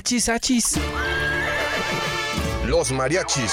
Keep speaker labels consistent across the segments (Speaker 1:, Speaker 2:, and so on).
Speaker 1: Achis, achis.
Speaker 2: Los mariachis.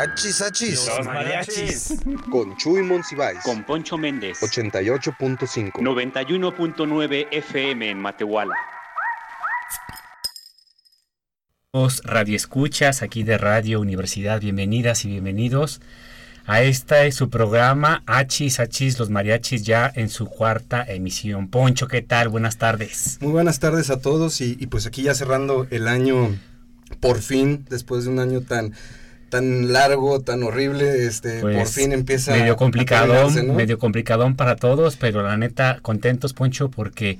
Speaker 2: Achis, achis.
Speaker 1: mariachis.
Speaker 2: Con Chuy Monsiváis.
Speaker 1: Con Poncho Méndez.
Speaker 2: 88.5.
Speaker 1: 91.9 FM en Matehuala. Los radioescuchas aquí de Radio Universidad, bienvenidas y bienvenidos a esta es su programa Achis Achis los mariachis ya en su cuarta emisión. Poncho, ¿qué tal? Buenas tardes.
Speaker 3: Muy buenas tardes a todos y, y pues aquí ya cerrando el año por fin, después de un año tan tan largo, tan horrible, este,
Speaker 1: Pues,
Speaker 3: por fin empieza
Speaker 1: medio
Speaker 3: a
Speaker 1: complicadón,
Speaker 3: terminarse, ¿no?
Speaker 1: medio complicadón para todos, pero la neta contentos Poncho porque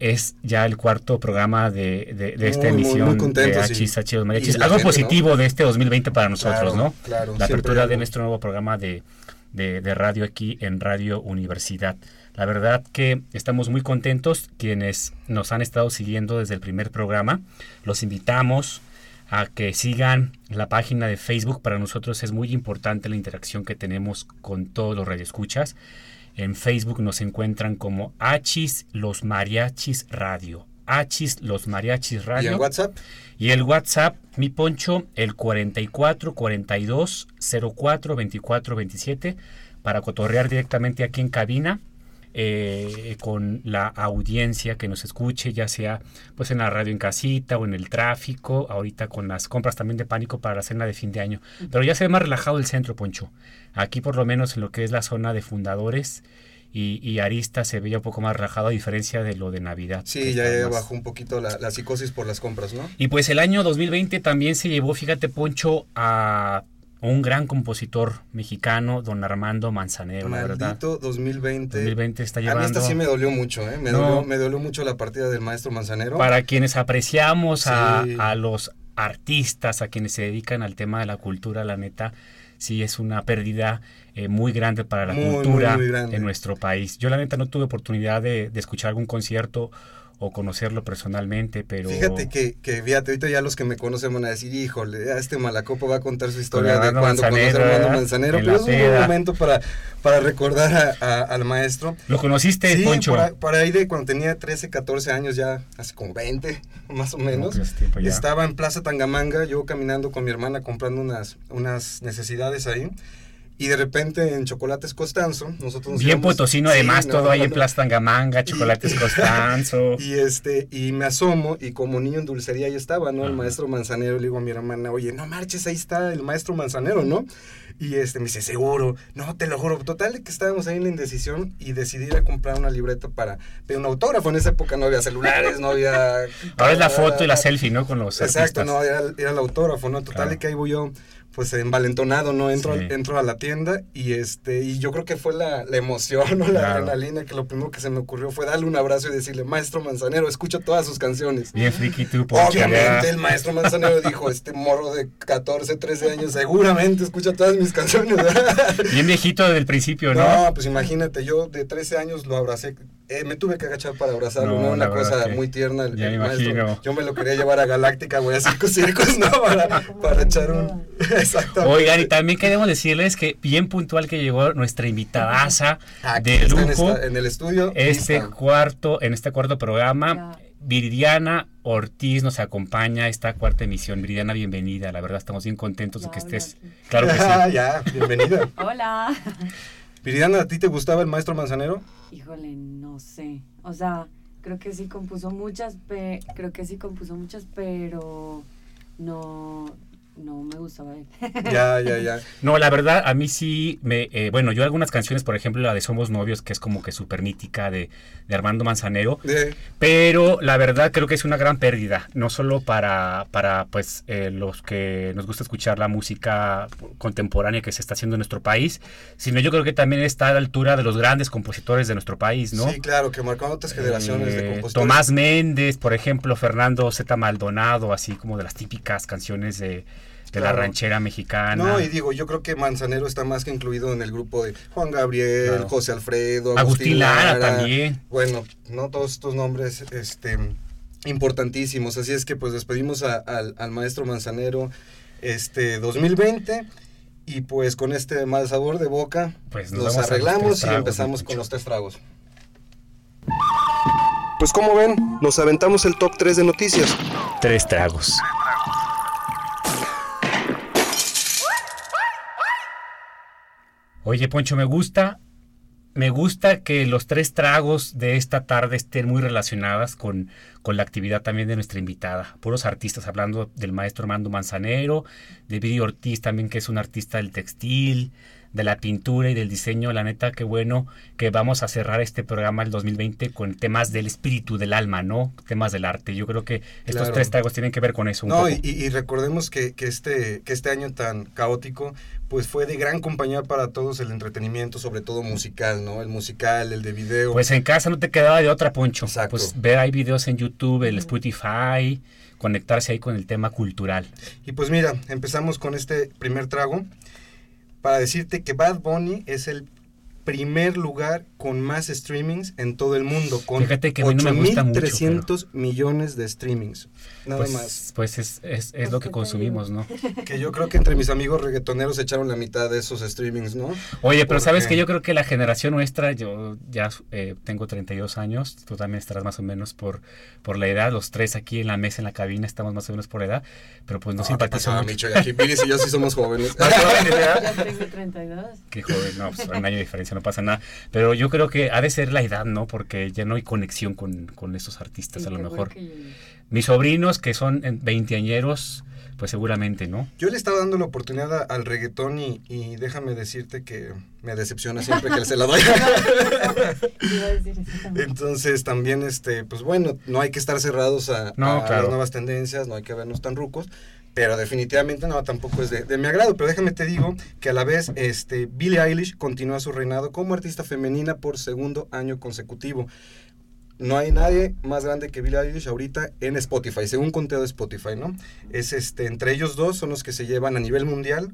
Speaker 1: es ya el cuarto programa de, de- de esta
Speaker 3: Muy, muy,
Speaker 1: emisión
Speaker 3: muy contentos
Speaker 1: de
Speaker 3: y-
Speaker 1: Achis Achis los mariachis. Algo
Speaker 3: gente,
Speaker 1: positivo de este 2020 para nosotros,
Speaker 3: Claro,
Speaker 1: ¿no?
Speaker 3: claro,
Speaker 1: la apertura de nuestro nuevo programa de, de- de radio aquí en Radio Universidad. La verdad que estamos muy contentos quienes nos han estado siguiendo desde el primer programa. Los invitamos a que sigan la página de Facebook. Para nosotros es muy importante la interacción que tenemos con todos los radioescuchas. En Facebook nos encuentran como Achis Los Mariachis Radio. Achis Los Mariachis
Speaker 3: Y
Speaker 1: Radio.
Speaker 3: en WhatsApp,
Speaker 1: Y el WhatsApp, mi poncho, el 44 42 04 24 27, para cotorrear directamente aquí en cabina eh, con la audiencia que nos escuche, ya sea pues en la radio en casita o en el tráfico, ahorita con las compras también de pánico para la cena de fin de año. Pero ya se ve más relajado el centro, Poncho. Aquí por lo menos en lo que es la zona de fundadores y, y Arista se veía un poco más relajado a diferencia de lo de Navidad.
Speaker 3: sí, ya, bajó un poquito la, la psicosis por las compras, ¿no?
Speaker 1: y pues el año 2020 también se llevó, fíjate, Poncho, a un gran compositor mexicano, don Armando Manzanero, la verdad.
Speaker 3: Maldito 2020.
Speaker 1: 2020 está
Speaker 3: A mí
Speaker 1: llevando.
Speaker 3: esta sí me dolió mucho, ¿eh? Me,
Speaker 1: No.
Speaker 3: dolió, me dolió mucho la partida del maestro Manzanero.
Speaker 1: Para quienes apreciamos a,
Speaker 3: Sí.
Speaker 1: a los artistas, a quienes se dedican al tema de la cultura, la neta, sí es una pérdida eh, muy grande para la
Speaker 3: Muy, muy,
Speaker 1: cultura
Speaker 3: muy grande.
Speaker 1: en nuestro país. Yo la neta no tuve oportunidad de, de escuchar algún concierto o conocerlo personalmente, pero...
Speaker 3: Fíjate que, que, fíjate, ahorita ya los que me conocen van a decir, híjole, a este malacopo va a contar su historia de cuando conoció a Armando. Manzanero, pero es un buen momento para, para recordar a- a- al maestro.
Speaker 1: ¿Lo conociste,
Speaker 3: Sí,
Speaker 1: Poncho?
Speaker 3: por, ahí- de cuando tenía 13, 14 años, ya hace como 20, más o menos.
Speaker 1: pues.
Speaker 3: Estaba en Plaza Tangamanga, yo caminando con mi hermana comprando unas, unas necesidades ahí. Y de repente en Chocolates Costanzo, nosotros nos
Speaker 1: Bien
Speaker 3: íbamos-
Speaker 1: potosino,
Speaker 3: Sí,
Speaker 1: además,
Speaker 3: no,
Speaker 1: todo ahí
Speaker 3: no,
Speaker 1: en
Speaker 3: no.
Speaker 1: Plaza Tangamanga, chocolates Costanzo.
Speaker 3: Y este, y me asomo, y como niño en dulcería ahí estaba, ¿no? El maestro Manzanero, le digo a mi hermana, oye, no marches, ahí está el maestro Manzanero, ¿no? Y este me dice, seguro, no, te lo juro. Total que estábamos ahí en la indecisión y decidí ir a comprar una libreta para pedir un autógrafo. En esa época no había celulares, no había.
Speaker 1: Ahora es la foto y la selfie, ¿no? Con los
Speaker 3: Exacto,
Speaker 1: artistas.
Speaker 3: no, era, era el autógrafo, ¿no? Total
Speaker 1: Claro.
Speaker 3: que ahí voy yo, pues envalentonado, ¿no? Entro,
Speaker 1: Sí.
Speaker 3: entro a la tienda y este, y yo creo que fue la, la emoción o la
Speaker 1: Claro.
Speaker 3: adrenalina que lo primero que se me ocurrió fue darle un abrazo y decirle, maestro Manzanero, escucho todas sus canciones.
Speaker 1: Bien friki tú.
Speaker 3: Obviamente
Speaker 1: ya.
Speaker 3: el maestro Manzanero dijo, este morro de 14, 13 años seguramente escucha todas mis canciones.
Speaker 1: Bien viejito desde el principio, ¿no?
Speaker 3: No, pues imagínate, yo de 13 años lo abracé, eh, me tuve que agachar para abrazarlo,
Speaker 1: No,
Speaker 3: ¿no? Una cosa
Speaker 1: que
Speaker 3: muy tierna. El,
Speaker 1: ya
Speaker 3: el
Speaker 1: me
Speaker 3: maestro. Yo me lo quería llevar a Galáctica, güey, a Circos Circos, ¿no? Para, para echar un... Exactamente.
Speaker 1: Oigan, y también queremos decirles que bien puntual que llegó nuestra invitadaza
Speaker 3: Aquí
Speaker 1: de
Speaker 3: en,
Speaker 1: lujo,
Speaker 3: esta- en el estudio.
Speaker 1: este cuarto, en este cuarto programa. Viridiana Ortiz nos acompaña a esta cuarta emisión. Viridiana, bienvenida. La verdad, estamos bien contentos de que estés.
Speaker 4: hola.
Speaker 1: Claro que sí.
Speaker 3: ya, bienvenida.
Speaker 4: Hola.
Speaker 3: Viridiana, ¿a ti te gustaba el maestro Manzanero?
Speaker 4: Híjole, no sé. O sea, creo que sí compuso muchas, pe creo que sí compuso muchas, pero no, no me gustaba él.
Speaker 3: Ya, ya, ya.
Speaker 1: No, la verdad, a mí sí me. eh, bueno, yo algunas canciones, por ejemplo, la de Somos Novios, que es como que súper mítica de, de Armando Manzanero.
Speaker 3: De-
Speaker 1: Pero la verdad creo que es una gran pérdida, no solo para, para pues eh, los que nos gusta escuchar la música contemporánea que se está haciendo en nuestro país, sino yo creo que también está a la altura de los grandes compositores de nuestro país, ¿no?
Speaker 3: Sí, claro, que marcaron otras generaciones de
Speaker 1: Eh,
Speaker 3: compositores.
Speaker 1: Tomás Méndez, por ejemplo, Fernando Z. Maldonado, así como de las típicas canciones de, de la ranchera mexicana.
Speaker 3: No, y digo, yo creo que Manzanero está más que incluido en el grupo de Juan Gabriel,
Speaker 1: Claro.
Speaker 3: José Alfredo,
Speaker 1: Agustín Lara también.
Speaker 3: Bueno, no todos estos nombres este importantísimos, así es que pues despedimos a- al, al maestro Manzanero este 2020 y pues con este mal sabor de boca
Speaker 1: Pues nos
Speaker 3: arreglamos y empezamos con los tres tragos.
Speaker 2: Pues como ven, nos aventamos el top 3 de noticias.
Speaker 1: Tres tragos. Oye, Poncho, me gusta, me gusta que los tres tragos de esta tarde estén muy relacionadas con, con la actividad también de nuestra invitada. Puros artistas, hablando del maestro Armando Manzanero, de Viri Ortiz también, que es un artista del textil, de la pintura y del diseño. La neta, qué bueno que vamos a cerrar este programa el 2020 con temas del espíritu, del alma, ¿no? Temas del arte. Yo creo que estos
Speaker 3: Claro.
Speaker 1: tres tragos tienen que ver con eso un
Speaker 3: No,
Speaker 1: poco.
Speaker 3: y, y- y recordemos que, que este, que este año tan caótico, pues fue de gran compañía para todos el entretenimiento, sobre todo musical, ¿no? El musical, el de video.
Speaker 1: Pues en casa no te quedaba de otra, Poncho.
Speaker 3: Exacto.
Speaker 1: Pues ver hay videos en YouTube, el Spotify, conectarse ahí con el tema cultural.
Speaker 3: Y pues mira, empezamos con este primer trago para decirte que Bad Bunny es el primer lugar con más streamings en todo el mundo, con
Speaker 1: Fíjate que a mí no me gusta mucho,
Speaker 3: 8.300 millones de streamings. Nada
Speaker 1: pues,
Speaker 3: más.
Speaker 1: Pues es, es, es
Speaker 4: Pues,
Speaker 1: lo
Speaker 4: ¿qué
Speaker 1: que
Speaker 4: te
Speaker 1: consumimos, ¿no?
Speaker 3: Que yo creo que entre mis amigos reggaetoneros echaron la mitad de esos streamings, ¿no?
Speaker 1: Oye, pero sabes
Speaker 3: Porque-
Speaker 1: que yo creo que la generación nuestra, yo ya eh, tengo 32 años, tú también estarás más o menos por, por la edad, los tres aquí en la mesa, en la cabina, estamos más o menos por edad, pero pues no,
Speaker 3: ¿qué
Speaker 1: simpatizo
Speaker 3: pasaba,
Speaker 1: mucho.
Speaker 3: Micho? Y y yo sí somos jóvenes.
Speaker 4: Ya tengo 32.
Speaker 1: Qué joven, no, pues un año de diferencia, no pasa nada. Pero yo creo que ha de ser la edad, ¿no? Porque ya no hay conexión con, con estos artistas,
Speaker 4: Sí,
Speaker 1: a lo mejor.
Speaker 4: que-
Speaker 1: Mis sobrinos, que son eh, veinteañeros, pues seguramente, ¿no?
Speaker 3: Yo le estaba dando la oportunidad a- al reggaetón y, y déjame decirte que me decepciona siempre que se la doy. Entonces también, este, pues bueno, no hay que estar cerrados a,
Speaker 1: No,
Speaker 3: a
Speaker 1: claro.
Speaker 3: las nuevas tendencias, no hay que vernos tan rucos, pero definitivamente no, tampoco es de, de mi agrado. Pero déjame te digo que a la vez, este, Billie Eilish continúa su reinado como artista femenina por segundo año consecutivo. No hay nadie más grande que Billie Eilish ahorita en Spotify, según conteo de Spotify, ¿no? Es este, entre ellos dos son los que se llevan a nivel mundial,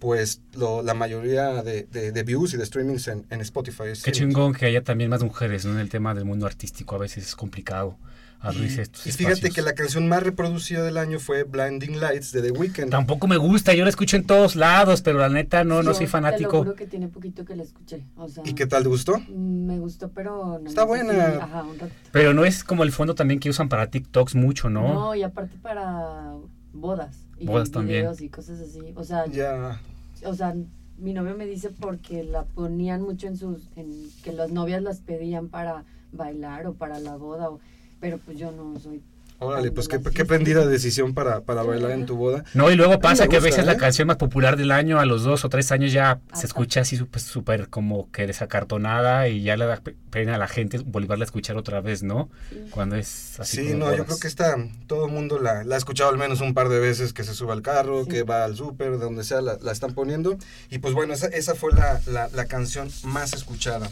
Speaker 3: pues lo- la mayoría de, de- de views y de streamings en, en Spotify. Es
Speaker 1: Qué chingón que haya también más mujeres, ¿no? En el tema del mundo artístico, a veces es complicado abrirse estos
Speaker 3: Y fíjate
Speaker 1: espacios.
Speaker 3: que la canción más reproducida del año fue Blinding Lights de The Weeknd.
Speaker 1: Tampoco me gusta, yo la escucho en todos lados, pero la neta no, no soy
Speaker 4: Te lo
Speaker 1: fanático.
Speaker 4: juro que tiene poquito que la escuché. O sea,
Speaker 3: ¿Y qué tal te gustó?
Speaker 4: mm, Me gustó, pero no
Speaker 3: Está buena.
Speaker 4: si- ajá, un ratito.
Speaker 1: Pero no es como el fondo también que usan para TikToks mucho, ¿no?
Speaker 4: ¿no? y aparte para bodas. Y
Speaker 1: Bodas también.
Speaker 4: videos y cosas así. O sea,
Speaker 3: Ya.
Speaker 4: o sea, mi novio me dice porque la ponían mucho en sus, en que las novias las pedían para bailar o para la boda, o, pero pues yo no soy.
Speaker 3: Órale, pues qué, qué prendida decisión para, para bailar en tu boda.
Speaker 1: No, y luego pasa
Speaker 3: me
Speaker 1: que a
Speaker 3: gusta,
Speaker 1: veces la
Speaker 3: ¿eh?
Speaker 1: canción más popular del año a los dos o tres años ya
Speaker 4: Ajá.
Speaker 1: se escucha así súper súper como que desacartonada y ya le da pe- pena a la gente volverla a escuchar otra vez, ¿no? Cuando es así.
Speaker 3: Sí, no, yo creo que esta, todo el mundo la, la ha escuchado al menos un par de veces, que se sube al carro,
Speaker 4: Sí.
Speaker 3: que va al súper, de donde sea, la, la están poniendo. Y pues bueno, esa, esa fue la, la, la canción más escuchada.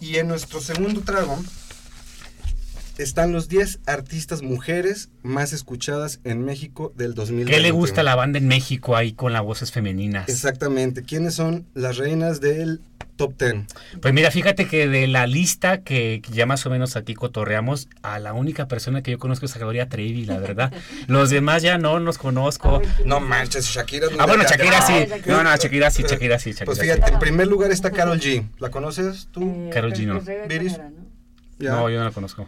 Speaker 3: Y en nuestro segundo trago están los 10 artistas mujeres más escuchadas en México del 2020.
Speaker 1: ¿Qué le gusta a la banda en México ahí con las voces femeninas?
Speaker 3: Exactamente. ¿Quiénes son las reinas del top 10?
Speaker 1: Pues mira, fíjate que de la lista que, ya más o menos aquí cotorreamos, a la única persona que yo conozco es a Gloria Trevi, la verdad. Los demás ya no los conozco.
Speaker 4: A ver, ¿quién
Speaker 3: No
Speaker 4: es?
Speaker 3: manches, Shakira.
Speaker 1: Ah, bueno, Shakira sí.
Speaker 4: Shakira.
Speaker 1: No, no, Shakira sí, Shakira sí, Shakira
Speaker 3: Pues
Speaker 1: sí.
Speaker 3: fíjate, en primer lugar está Carol G. ¿La conoces tú?
Speaker 4: Eh,
Speaker 1: Karol
Speaker 4: pero
Speaker 1: G, no.
Speaker 3: Viris.
Speaker 4: No,
Speaker 1: yo no la conozco.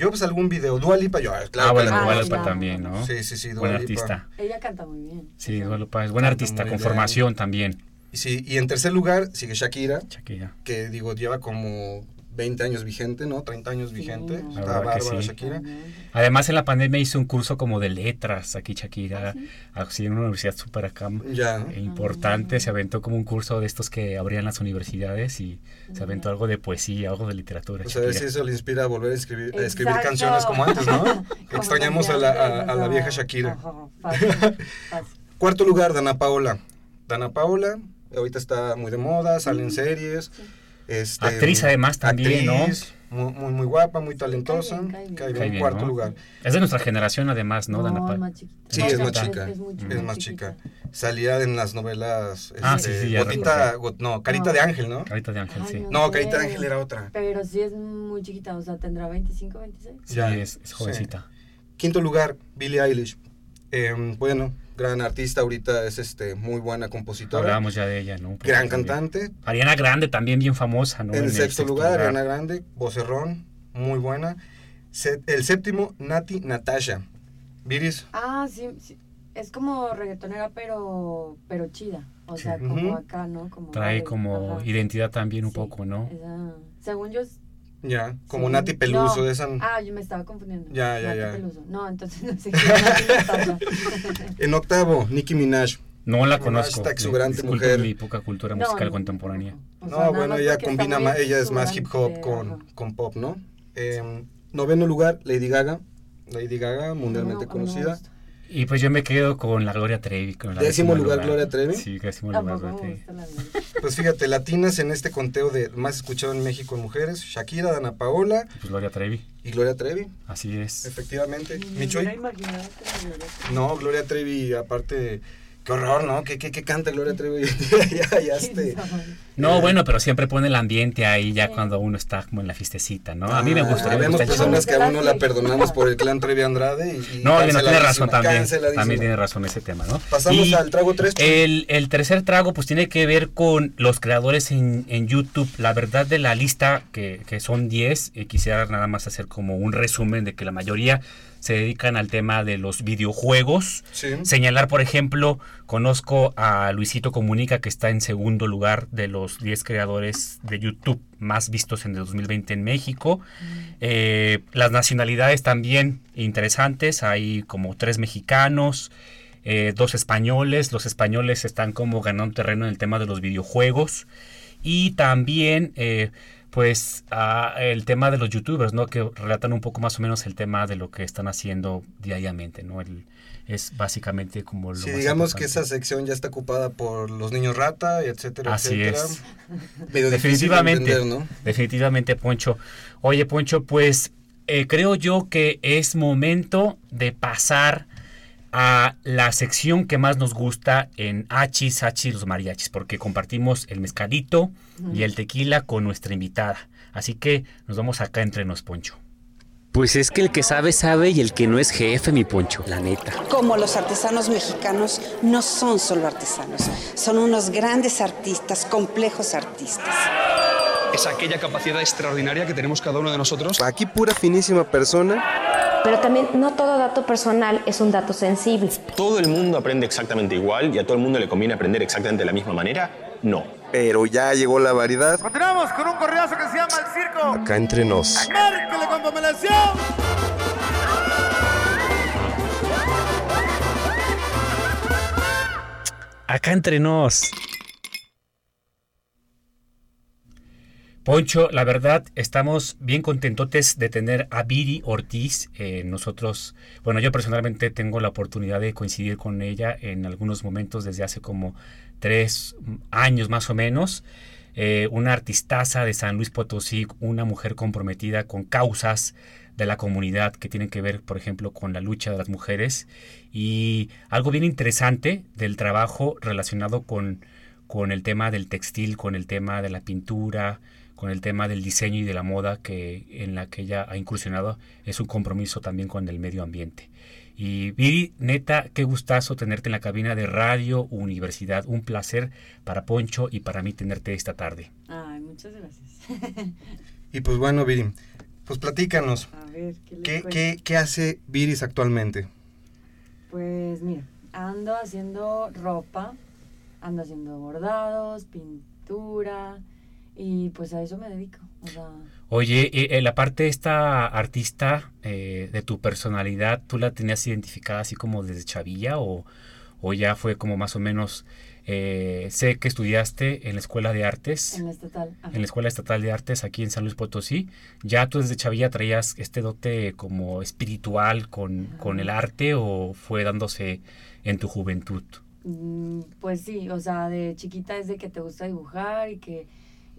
Speaker 3: Yo pues algún video, Dua Lipa, yo, claro
Speaker 1: ah, bueno,
Speaker 4: Ah,
Speaker 1: Dua. Lipa
Speaker 4: ya.
Speaker 1: también, ¿no?
Speaker 3: Sí, sí, sí, Dua
Speaker 1: Buen
Speaker 3: Lipa.
Speaker 1: artista.
Speaker 4: Ella canta muy bien.
Speaker 1: Sí,
Speaker 4: O sea,
Speaker 1: Dua Lipa es buen
Speaker 3: Canta
Speaker 1: artista, con
Speaker 3: bien.
Speaker 1: formación también.
Speaker 3: Y Sí, y en tercer lugar sigue Shakira,
Speaker 1: Shakira.
Speaker 3: que digo, lleva como 20 años vigente, ¿no? 30 años
Speaker 4: Sí,
Speaker 3: vigente.
Speaker 4: no.
Speaker 1: La
Speaker 3: Está
Speaker 1: verdad que
Speaker 3: bárbara
Speaker 1: sí.
Speaker 3: Shakira.
Speaker 4: También.
Speaker 1: Además, en la pandemia hizo un curso como de letras aquí, Shakira,
Speaker 4: ¿Ah, sí?
Speaker 1: así en una universidad súper acá
Speaker 3: Ya, ¿no?
Speaker 1: e importante. Se aventó como un curso de estos que abrían las universidades y se aventó algo de poesía, algo de literatura.
Speaker 3: Pues a ver si
Speaker 1: Shakira.
Speaker 3: eso le inspira a volver a escribir, a escribir canciones como antes, ¿no? Extrañamos a la, a- la vieja Shakira.
Speaker 4: ajá, fácil, fácil.
Speaker 3: Cuarto lugar, Dana Paola. Dana Paola, ahorita está muy de moda, sale en series. Este,
Speaker 1: Actriz además también, ¿no?
Speaker 3: actriz, Muy, muy, muy guapa, muy talentosa.
Speaker 4: bien, cae bien.
Speaker 3: Cae bien,
Speaker 1: Cae bien,
Speaker 3: cuarto
Speaker 1: ¿no?
Speaker 3: lugar.
Speaker 1: Es de nuestra generación además, ¿no, Dana
Speaker 4: es
Speaker 1: Paola?
Speaker 4: más chiquita.
Speaker 3: Sí, es más chica. Es más chica. Salía en las novelas.
Speaker 1: Ah,
Speaker 3: este,
Speaker 1: sí, sí, ya
Speaker 3: Gotita, no, Carita
Speaker 4: No.
Speaker 3: de Ángel, ¿no?
Speaker 1: Carita de Ángel,
Speaker 4: Ay,
Speaker 1: sí.
Speaker 3: No,
Speaker 4: sé.
Speaker 3: Carita de Ángel era otra.
Speaker 4: Pero sí es muy chiquita, o sea, tendrá 25, 26.
Speaker 1: Sí,
Speaker 3: Ya,
Speaker 1: es, es
Speaker 3: sí.
Speaker 1: jovencita.
Speaker 3: Quinto lugar, Billie Eilish. Eh, bueno, gran artista, ahorita es este muy buena compositora.
Speaker 1: Hablábamos ya de ella, ¿no?
Speaker 3: Gran cantante.
Speaker 1: Ariana Grande también bien famosa, ¿no?
Speaker 3: en el
Speaker 1: el
Speaker 3: sexto lugar, Ariana Grande, vocerrón, muy buena. Se- el séptimo, Nati Natasha. Viris,
Speaker 4: Ah, sí, sí. Es como reggaetonera, pero, pero chida. O sea, como acá, ¿no? Como
Speaker 1: Trae como
Speaker 4: ajá.
Speaker 1: identidad también un
Speaker 4: Sí,
Speaker 1: poco, ¿no?
Speaker 4: esa- según yo. es-
Speaker 3: ya, como
Speaker 4: sí,
Speaker 3: Nati Peluso,
Speaker 4: no.
Speaker 3: de esa.
Speaker 4: Ah, yo me estaba confundiendo.
Speaker 3: Ya, ya,
Speaker 4: Nati
Speaker 3: ya.
Speaker 4: Peluso. No, entonces no sé qué.
Speaker 3: En octavo, Nicki Minaj.
Speaker 1: No la conozco.
Speaker 3: esta exuberante mujer.
Speaker 1: mi poca cultura
Speaker 4: No,
Speaker 1: musical
Speaker 4: no,
Speaker 1: contemporánea.
Speaker 4: O sea,
Speaker 3: No, bueno, ella combina más, ella es más hip hop con,
Speaker 4: ajá.
Speaker 3: con pop, ¿no? Eh, noveno lugar, Lady Gaga. Lady Gaga, mundialmente
Speaker 4: No,
Speaker 3: conocida.
Speaker 1: Y pues yo me quedo con la Gloria Trevi. Con la
Speaker 3: Décimo
Speaker 1: décimo
Speaker 3: lugar, Gloria Trevi.
Speaker 1: Sí, décimo lugar, Gloria Trevi.
Speaker 3: Pues fíjate, latinas en este conteo de más escuchado en México en mujeres, Shakira, Dana Paola
Speaker 1: Pues Gloria Trevi,
Speaker 3: y Gloria Trevi,
Speaker 1: así es.
Speaker 3: efectivamente.
Speaker 4: Ni
Speaker 3: Michoy. No, Gloria Trevi, aparte, qué horror, ¿no? ¿Qué, qué, qué canta Gloria Trevi? ya, ya, este.
Speaker 1: No, bueno, pero siempre pone el ambiente ahí ya
Speaker 4: Sí.
Speaker 1: cuando uno está como en la fiestecita, ¿no? A mí me gusta. a mí me
Speaker 3: Vemos
Speaker 1: gusta el
Speaker 3: personas que aún no la perdonamos por el clan Trevi Andrade. Y, y
Speaker 1: No, tiene razón también. También tiene razón ese tema, ¿no?
Speaker 3: Pasamos
Speaker 1: Y
Speaker 3: al trago 3.
Speaker 1: El, el tercer trago pues tiene que ver con los creadores en, en YouTube. La verdad de la lista, que, que son 10, eh, quisiera nada más hacer como un resumen de que la mayoría se dedican al tema de los videojuegos.
Speaker 3: Sí.
Speaker 1: Señalar, por ejemplo, conozco a Luisito Comunica, que está en segundo lugar de los 10 creadores de YouTube más vistos en el 2020 en México. Eh, las nacionalidades también interesantes, hay como tres mexicanos, eh, dos españoles, los españoles están como ganando terreno en el tema de los videojuegos y también eh, pues el tema de los youtubers, ¿no? Que relatan un poco más o menos el tema de lo que están haciendo diariamente, ¿no? El, es básicamente como lo
Speaker 3: Si
Speaker 1: más
Speaker 3: digamos que esa sección ya está ocupada por los niños rata, y etcétera,
Speaker 1: Así
Speaker 3: etcétera.
Speaker 1: es.
Speaker 3: De
Speaker 1: Definitivamente,
Speaker 3: entender, ¿no?
Speaker 1: definitivamente, Poncho. Oye, Poncho, pues eh, creo yo que es momento de pasar a la sección que más nos gusta en Hachis, Hachis, los mariachis, porque compartimos el mezcalito y el tequila con nuestra invitada. Así que nos vamos acá entre nos, Poncho.
Speaker 5: Pues es que el que sabe, sabe y el que no es jefe, mi poncho, la neta.
Speaker 6: Como los artesanos mexicanos no son solo artesanos, son unos grandes artistas, complejos artistas.
Speaker 7: es aquella capacidad extraordinaria que tenemos cada uno de nosotros.
Speaker 2: Aquí pura finísima persona.
Speaker 8: Pero también no todo dato personal es un dato sensible.
Speaker 9: ¿Todo el mundo aprende exactamente igual y a todo el mundo le conviene aprender exactamente de la misma manera? No.
Speaker 2: Pero ya llegó la variedad.
Speaker 10: Continuamos con un correazo que se llama El Circo.
Speaker 2: Acá entre nos.
Speaker 10: Márquele con pomelación.
Speaker 1: Acá entre nos. Poncho, la verdad, estamos bien contentotes de tener a Viri Ortiz. Eh, nosotros, bueno, yo personalmente tengo la oportunidad de coincidir con ella en algunos momentos desde hace como tres años más o menos. Eh, una artistaza de San Luis Potosí, una mujer comprometida con causas de la comunidad que tienen que ver, por ejemplo, con la lucha de las mujeres. Y algo bien interesante del trabajo relacionado con, con el tema del textil, con el tema de la pintura, con el tema del diseño y de la moda que en la que ella ha incursionado es un compromiso también con el medio ambiente. Y Viri, neta, qué gustazo tenerte en la cabina de Radio Universidad. Un placer para Poncho y para mí tenerte esta tarde.
Speaker 4: Ay, muchas gracias.
Speaker 3: Y pues bueno, Viri, pues platícanos.
Speaker 4: A ver, ¿qué
Speaker 3: ¿Qué, qué, qué hace Viris actualmente?
Speaker 4: Pues mira, ando haciendo ropa, ando haciendo bordados, pintura y pues a eso me dedico. O sea,
Speaker 1: Oye, eh, eh, la parte esta artista eh, de tu personalidad, ¿tú la tenías identificada así como desde chavilla o, o ya fue como más o menos... eh, sé que estudiaste en la Escuela de Artes,
Speaker 4: en la estatal. ajá.
Speaker 1: en la Escuela Estatal de Artes aquí en San Luis Potosí. ¿Ya tú desde chavilla traías este dote como espiritual con, con el arte o fue dándose en tu juventud?
Speaker 4: Mm, Pues sí, o sea, de chiquita es de que te gusta dibujar y que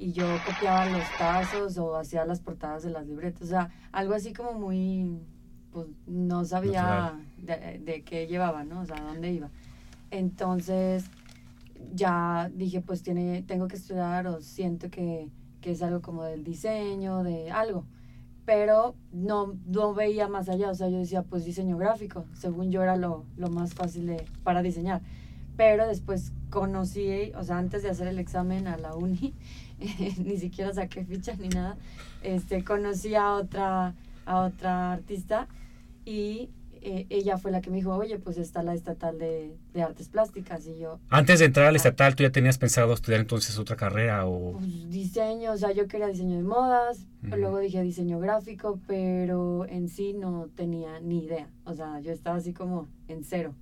Speaker 4: y yo copiaba los tazos o hacía las portadas de las libretas, o sea, algo así como muy, pues no sabía de, de qué llevaba, ¿no? O sea, dónde iba. Entonces, ya dije, pues tiene, tengo que estudiar o siento que, que es algo como del diseño, de algo. Pero no, no veía más allá, o sea, yo decía, pues diseño gráfico, según yo era lo, lo más fácil de, para diseñar. Pero después conocí, o sea, antes de hacer el examen a la uni, ni siquiera saqué ficha ni nada, este, conocí a otra, a otra artista y eh, ella fue la que me dijo, oye, pues está la estatal de, de artes plásticas y yo,
Speaker 1: Antes de entrar al estatal, ¿tú ya tenías pensado estudiar entonces otra carrera o...?
Speaker 4: pues, diseño, o sea, yo quería diseño de modas,
Speaker 1: Ujú.
Speaker 4: luego dije diseño gráfico, pero en sí no tenía ni idea, o sea, yo estaba así como en cero.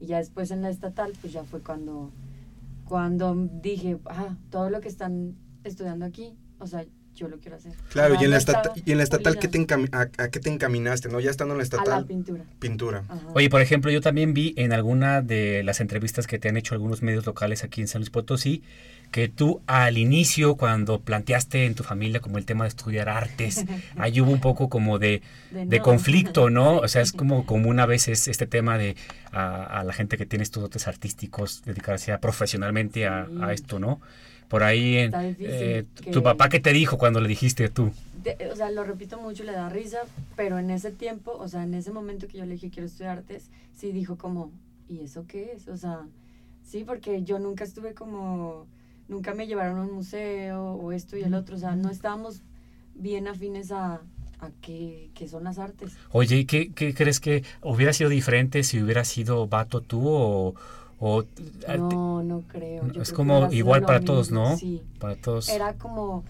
Speaker 4: Y ya después en la estatal, pues ya fue cuando, cuando dije, ah, todo lo que están estudiando aquí, o sea, yo lo quiero hacer.
Speaker 3: Claro, y en la, estata- y en la estatal, ¿qué te a, a qué te encaminaste? ¿no? Ya estando en la
Speaker 4: A
Speaker 3: estatal.
Speaker 4: la pintura.
Speaker 3: Pintura.
Speaker 4: Ajá.
Speaker 1: Oye, por ejemplo, yo también vi en alguna de las entrevistas que te han hecho algunos medios locales aquí en San Luis Potosí, que tú al inicio, cuando planteaste en tu familia como el tema de estudiar artes, ahí hubo un poco como de,
Speaker 4: De
Speaker 1: de
Speaker 4: no.
Speaker 1: conflicto, ¿no? O sea, es como común a veces este tema de a, a la gente que tiene estos dotes artísticos dedicarse a, profesionalmente a,
Speaker 4: Sí.
Speaker 1: a esto, ¿no? Por ahí, en, eh,
Speaker 4: que-
Speaker 1: ¿tu papá qué te dijo cuando le dijiste tú?
Speaker 4: de- o sea, lo repito mucho, le da risa, pero en ese tiempo, o sea, en ese momento que yo le dije quiero estudiar artes, sí dijo como, ¿y eso qué es? O sea, sí, porque yo nunca estuve como, nunca me llevaron a un museo o esto y el otro, o sea, no estábamos bien afines a, a qué, qué son las artes.
Speaker 1: Oye, ¿y qué, qué crees que hubiera sido diferente si hubiera sido vato tú o... o
Speaker 4: No, no creo. yo
Speaker 1: es como igual para todos, ¿no?
Speaker 4: Sí.
Speaker 1: Para todos.
Speaker 4: Era como,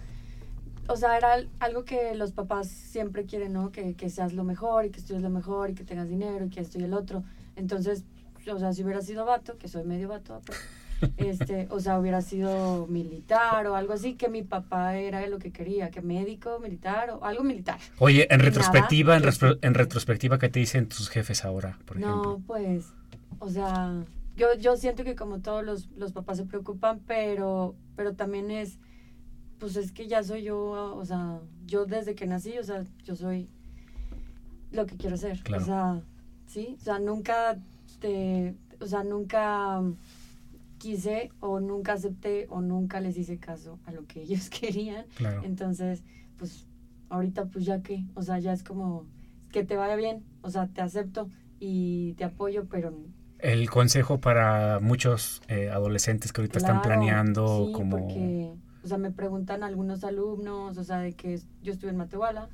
Speaker 4: o sea, era al- algo que los papás siempre quieren, ¿no? Que, que seas lo mejor y que estudies lo mejor y que tengas dinero y que esto y el otro. Entonces, o sea, si hubiera sido vato, que soy medio vato, este, o sea, hubiera sido militar o algo así, que mi papá era lo que quería, que médico, militar o algo militar.
Speaker 1: Oye, en
Speaker 4: Nada
Speaker 1: retrospectiva, en,
Speaker 4: que sí.
Speaker 1: en retrospectiva, ¿qué te dicen tus jefes ahora, por ejemplo?
Speaker 4: No, pues, o sea, yo, yo siento que como todos los, los papás se preocupan, pero, pero también es, pues es que ya soy yo, o sea, yo desde que nací, o sea, yo soy lo que quiero ser.
Speaker 1: Claro.
Speaker 4: O sea, sí, o sea, nunca te, o sea, nunca quise o nunca acepté o nunca les hice caso a lo que ellos querían.
Speaker 1: Claro.
Speaker 4: Entonces, pues ahorita pues ya que, o sea, ya es como que te vaya bien, o sea, te acepto y te apoyo, pero
Speaker 1: El consejo para muchos eh, adolescentes que ahorita están
Speaker 4: claro,
Speaker 1: planeando
Speaker 4: sí,
Speaker 1: como...
Speaker 4: porque, o sea, me preguntan algunos alumnos, o sea, de que yo estuve en Matehuala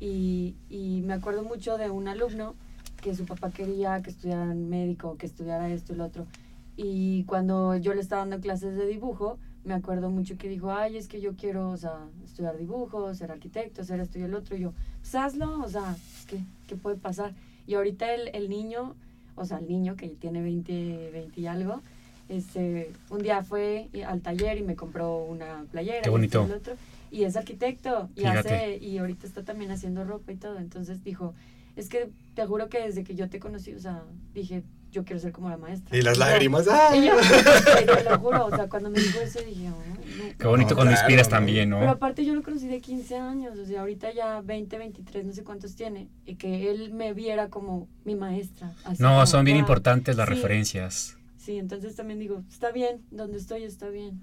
Speaker 4: y, y me acuerdo mucho de un alumno que su papá quería que estudiara médico, que estudiara esto y lo otro. Y cuando yo le estaba dando clases de dibujo, me acuerdo mucho que dijo, ay, es que yo quiero, o sea, estudiar dibujo, ser arquitecto, ser esto y el otro. Y yo, pues hazlo, o sea, ¿qué, qué puede pasar? Y ahorita el, el niño, o sea, el niño que tiene 20, 20 y algo, este, un día fue al taller y me compró una playera.
Speaker 1: Qué
Speaker 4: y
Speaker 1: bonito.
Speaker 4: y el otro, y es arquitecto y
Speaker 1: Fíjate.
Speaker 4: hace y ahorita está también haciendo ropa y todo. Entonces dijo, es que te juro que desde que yo te conocí, o sea, dije, yo quiero ser como la maestra.
Speaker 3: Y las lágrimas, ¡ah!
Speaker 4: y yo, te lo juro, o sea, cuando me dijo eso dije, "Ay, no".
Speaker 1: Qué bonito
Speaker 3: No,
Speaker 1: cuando
Speaker 3: claro,
Speaker 1: inspiras
Speaker 3: ¿no?
Speaker 1: también, ¿no?
Speaker 4: Pero aparte yo lo conocí de 15 años, o sea, ahorita ya 20, 23, no sé cuántos tiene, y que él me viera como mi maestra. así
Speaker 1: No,
Speaker 4: como,
Speaker 1: son bien importantes las
Speaker 4: Sí,
Speaker 1: referencias.
Speaker 4: Sí, entonces también digo, está bien, donde estoy está bien.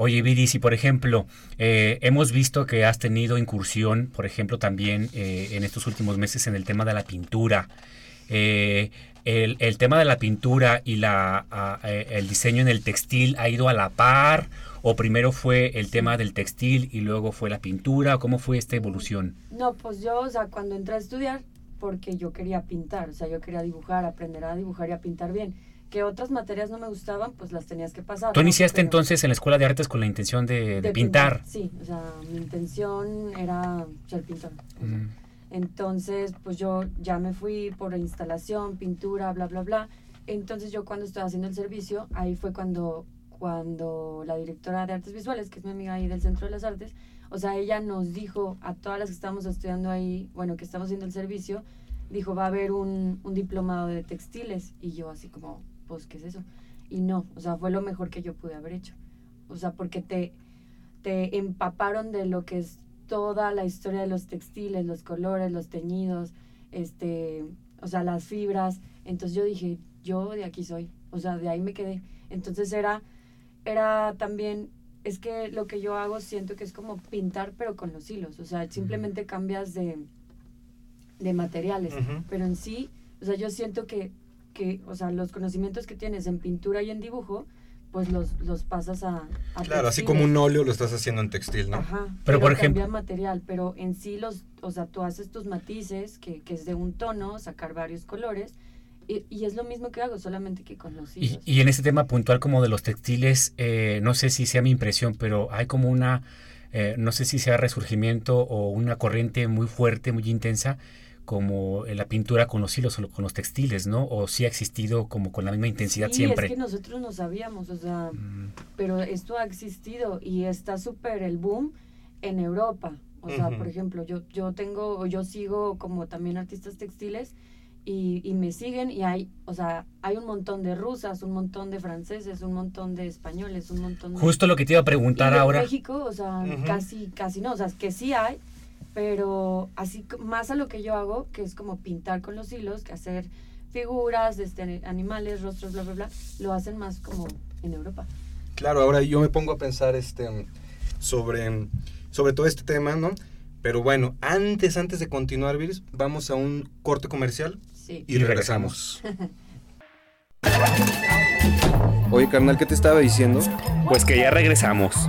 Speaker 1: Oye, Vidi, si por ejemplo, eh, hemos visto que has tenido incursión, por ejemplo, también eh, en estos últimos meses en el tema de la pintura. Eh, el, el tema de la pintura y la, a- eh, el diseño en el textil ha ido a la par, o primero fue el tema del textil y luego fue la pintura, ¿cómo fue esta evolución?
Speaker 4: No, pues yo, o sea, cuando entré a estudiar, porque yo quería pintar, o sea, yo quería dibujar, aprender a dibujar y a pintar bien. que otras materias no me gustaban, pues las tenías que pasar.
Speaker 1: ¿Tú iniciaste entonces en la escuela de artes con la intención de, de
Speaker 4: de
Speaker 1: pintar?
Speaker 4: Sí, o sea, mi intención era ser pintor.
Speaker 1: Mm.
Speaker 4: Entonces, pues yo ya me fui por instalación, pintura, bla, bla, bla. Entonces yo cuando estaba haciendo el servicio, ahí fue cuando, cuando la directora de artes visuales, que es mi amiga ahí del Centro de las Artes, o sea, ella nos dijo a todas las que estábamos estudiando ahí, bueno, que estamos haciendo el servicio, dijo, va a haber un, un diplomado de textiles. Y yo así como, pues, ¿qué es eso? Y no, o sea, fue lo mejor que yo pude haber hecho. O sea, porque te, te empaparon de lo que es toda la historia de los textiles, los colores, los teñidos, este, o sea, las fibras. Entonces yo dije, yo de aquí soy, o sea, de ahí me quedé. Entonces era, era también, es que lo que yo hago siento que es como pintar, pero con los hilos, o sea, simplemente cambias de, de materiales, pero en sí, o sea, yo siento que, que, o sea, los conocimientos que tienes en pintura y en dibujo, pues los, los pasas a, a
Speaker 3: Claro, así como un óleo lo estás haciendo en textil, ¿no?
Speaker 4: Ajá,
Speaker 1: Pero,
Speaker 4: pero,
Speaker 1: por
Speaker 4: cambia
Speaker 1: ejemplo-
Speaker 4: material, pero en sí los, o sea, tú haces tus matices, que, que es de un tono, sacar varios colores, y, y es lo mismo que hago, solamente que con los
Speaker 1: Y,
Speaker 4: hilos.
Speaker 1: y en este tema puntual como de los textiles, eh, no sé si sea mi impresión, pero hay como una, eh, no sé si sea resurgimiento o una corriente muy fuerte, muy intensa, como en la pintura con los hilos o con los textiles, ¿no? O si ha existido como con la misma intensidad
Speaker 4: sí,
Speaker 1: siempre.
Speaker 4: es que nosotros no sabíamos, o sea,
Speaker 1: Mm,
Speaker 4: pero esto ha existido y está súper el boom en Europa. O sea,
Speaker 3: Ujú.
Speaker 4: por ejemplo, yo, yo tengo, yo sigo como también artistas textiles y, y me siguen y hay, o sea, hay un montón de rusas, un montón de franceses, un montón de españoles, un montón de...
Speaker 1: Justo lo que te iba a preguntar
Speaker 4: Y en
Speaker 1: ahora.
Speaker 4: México, o sea,
Speaker 3: Ujú.
Speaker 4: casi, casi no, o sea, es que sí hay, pero así más a lo que yo hago, que es como pintar con los hilos, que hacer figuras, este, animales, rostros, bla, bla, bla, lo hacen más como en Europa.
Speaker 3: Claro, ahora yo me pongo a pensar este sobre, sobre todo este tema, ¿no? Pero bueno, antes, antes de continuar, Viris, vamos a un corte comercial
Speaker 4: Sí.
Speaker 3: y,
Speaker 1: Y
Speaker 3: regresamos.
Speaker 2: Oye, carnal, ¿qué te estaba diciendo?
Speaker 5: Pues que ya regresamos.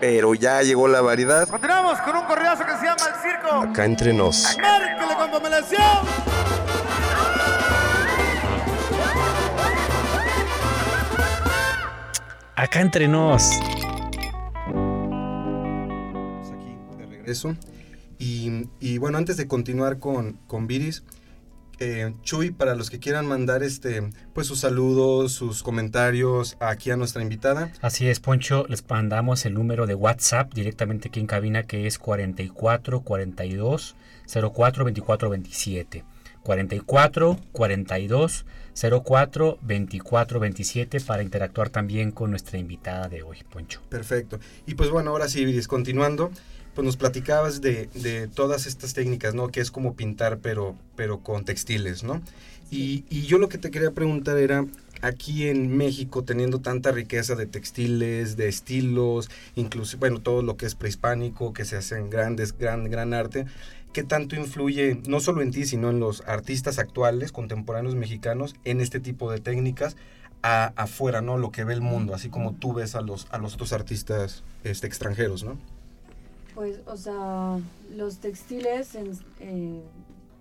Speaker 2: Pero ya llegó la variedad.
Speaker 10: Continuamos con un corridazo que se llama El Circo.
Speaker 2: Acá entre nos.
Speaker 10: Márquele con pomelación.
Speaker 1: Acá entre nos.
Speaker 3: Aquí de regreso. Y, y bueno, antes de continuar con, con Viris, eh, Chuy, para los que quieran mandar este, pues sus saludos, sus comentarios aquí a nuestra invitada.
Speaker 1: Así es, Poncho, les mandamos el número de WhatsApp directamente aquí en cabina que es 44 42 04 24 27. 44 42 04 24 27 para interactuar también con nuestra invitada de hoy, Poncho.
Speaker 3: Perfecto. Y pues bueno, ahora sí, continuando, pues nos platicabas de, de todas estas técnicas, ¿no? Que es como pintar, pero, pero con textiles, ¿no? Y, y yo lo que te quería preguntar era, aquí en México, teniendo tanta riqueza de textiles, de estilos, incluso, bueno, todo lo que es prehispánico, que se hacen grandes, gran, gran arte, ¿qué tanto influye, no solo en ti, sino en los artistas actuales, contemporáneos mexicanos, en este tipo de técnicas? A, afuera, ¿no? Lo que ve el mundo, así como tú ves a los, a los otros artistas este, extranjeros, ¿no?
Speaker 4: Pues, o sea, los textiles, en- eh,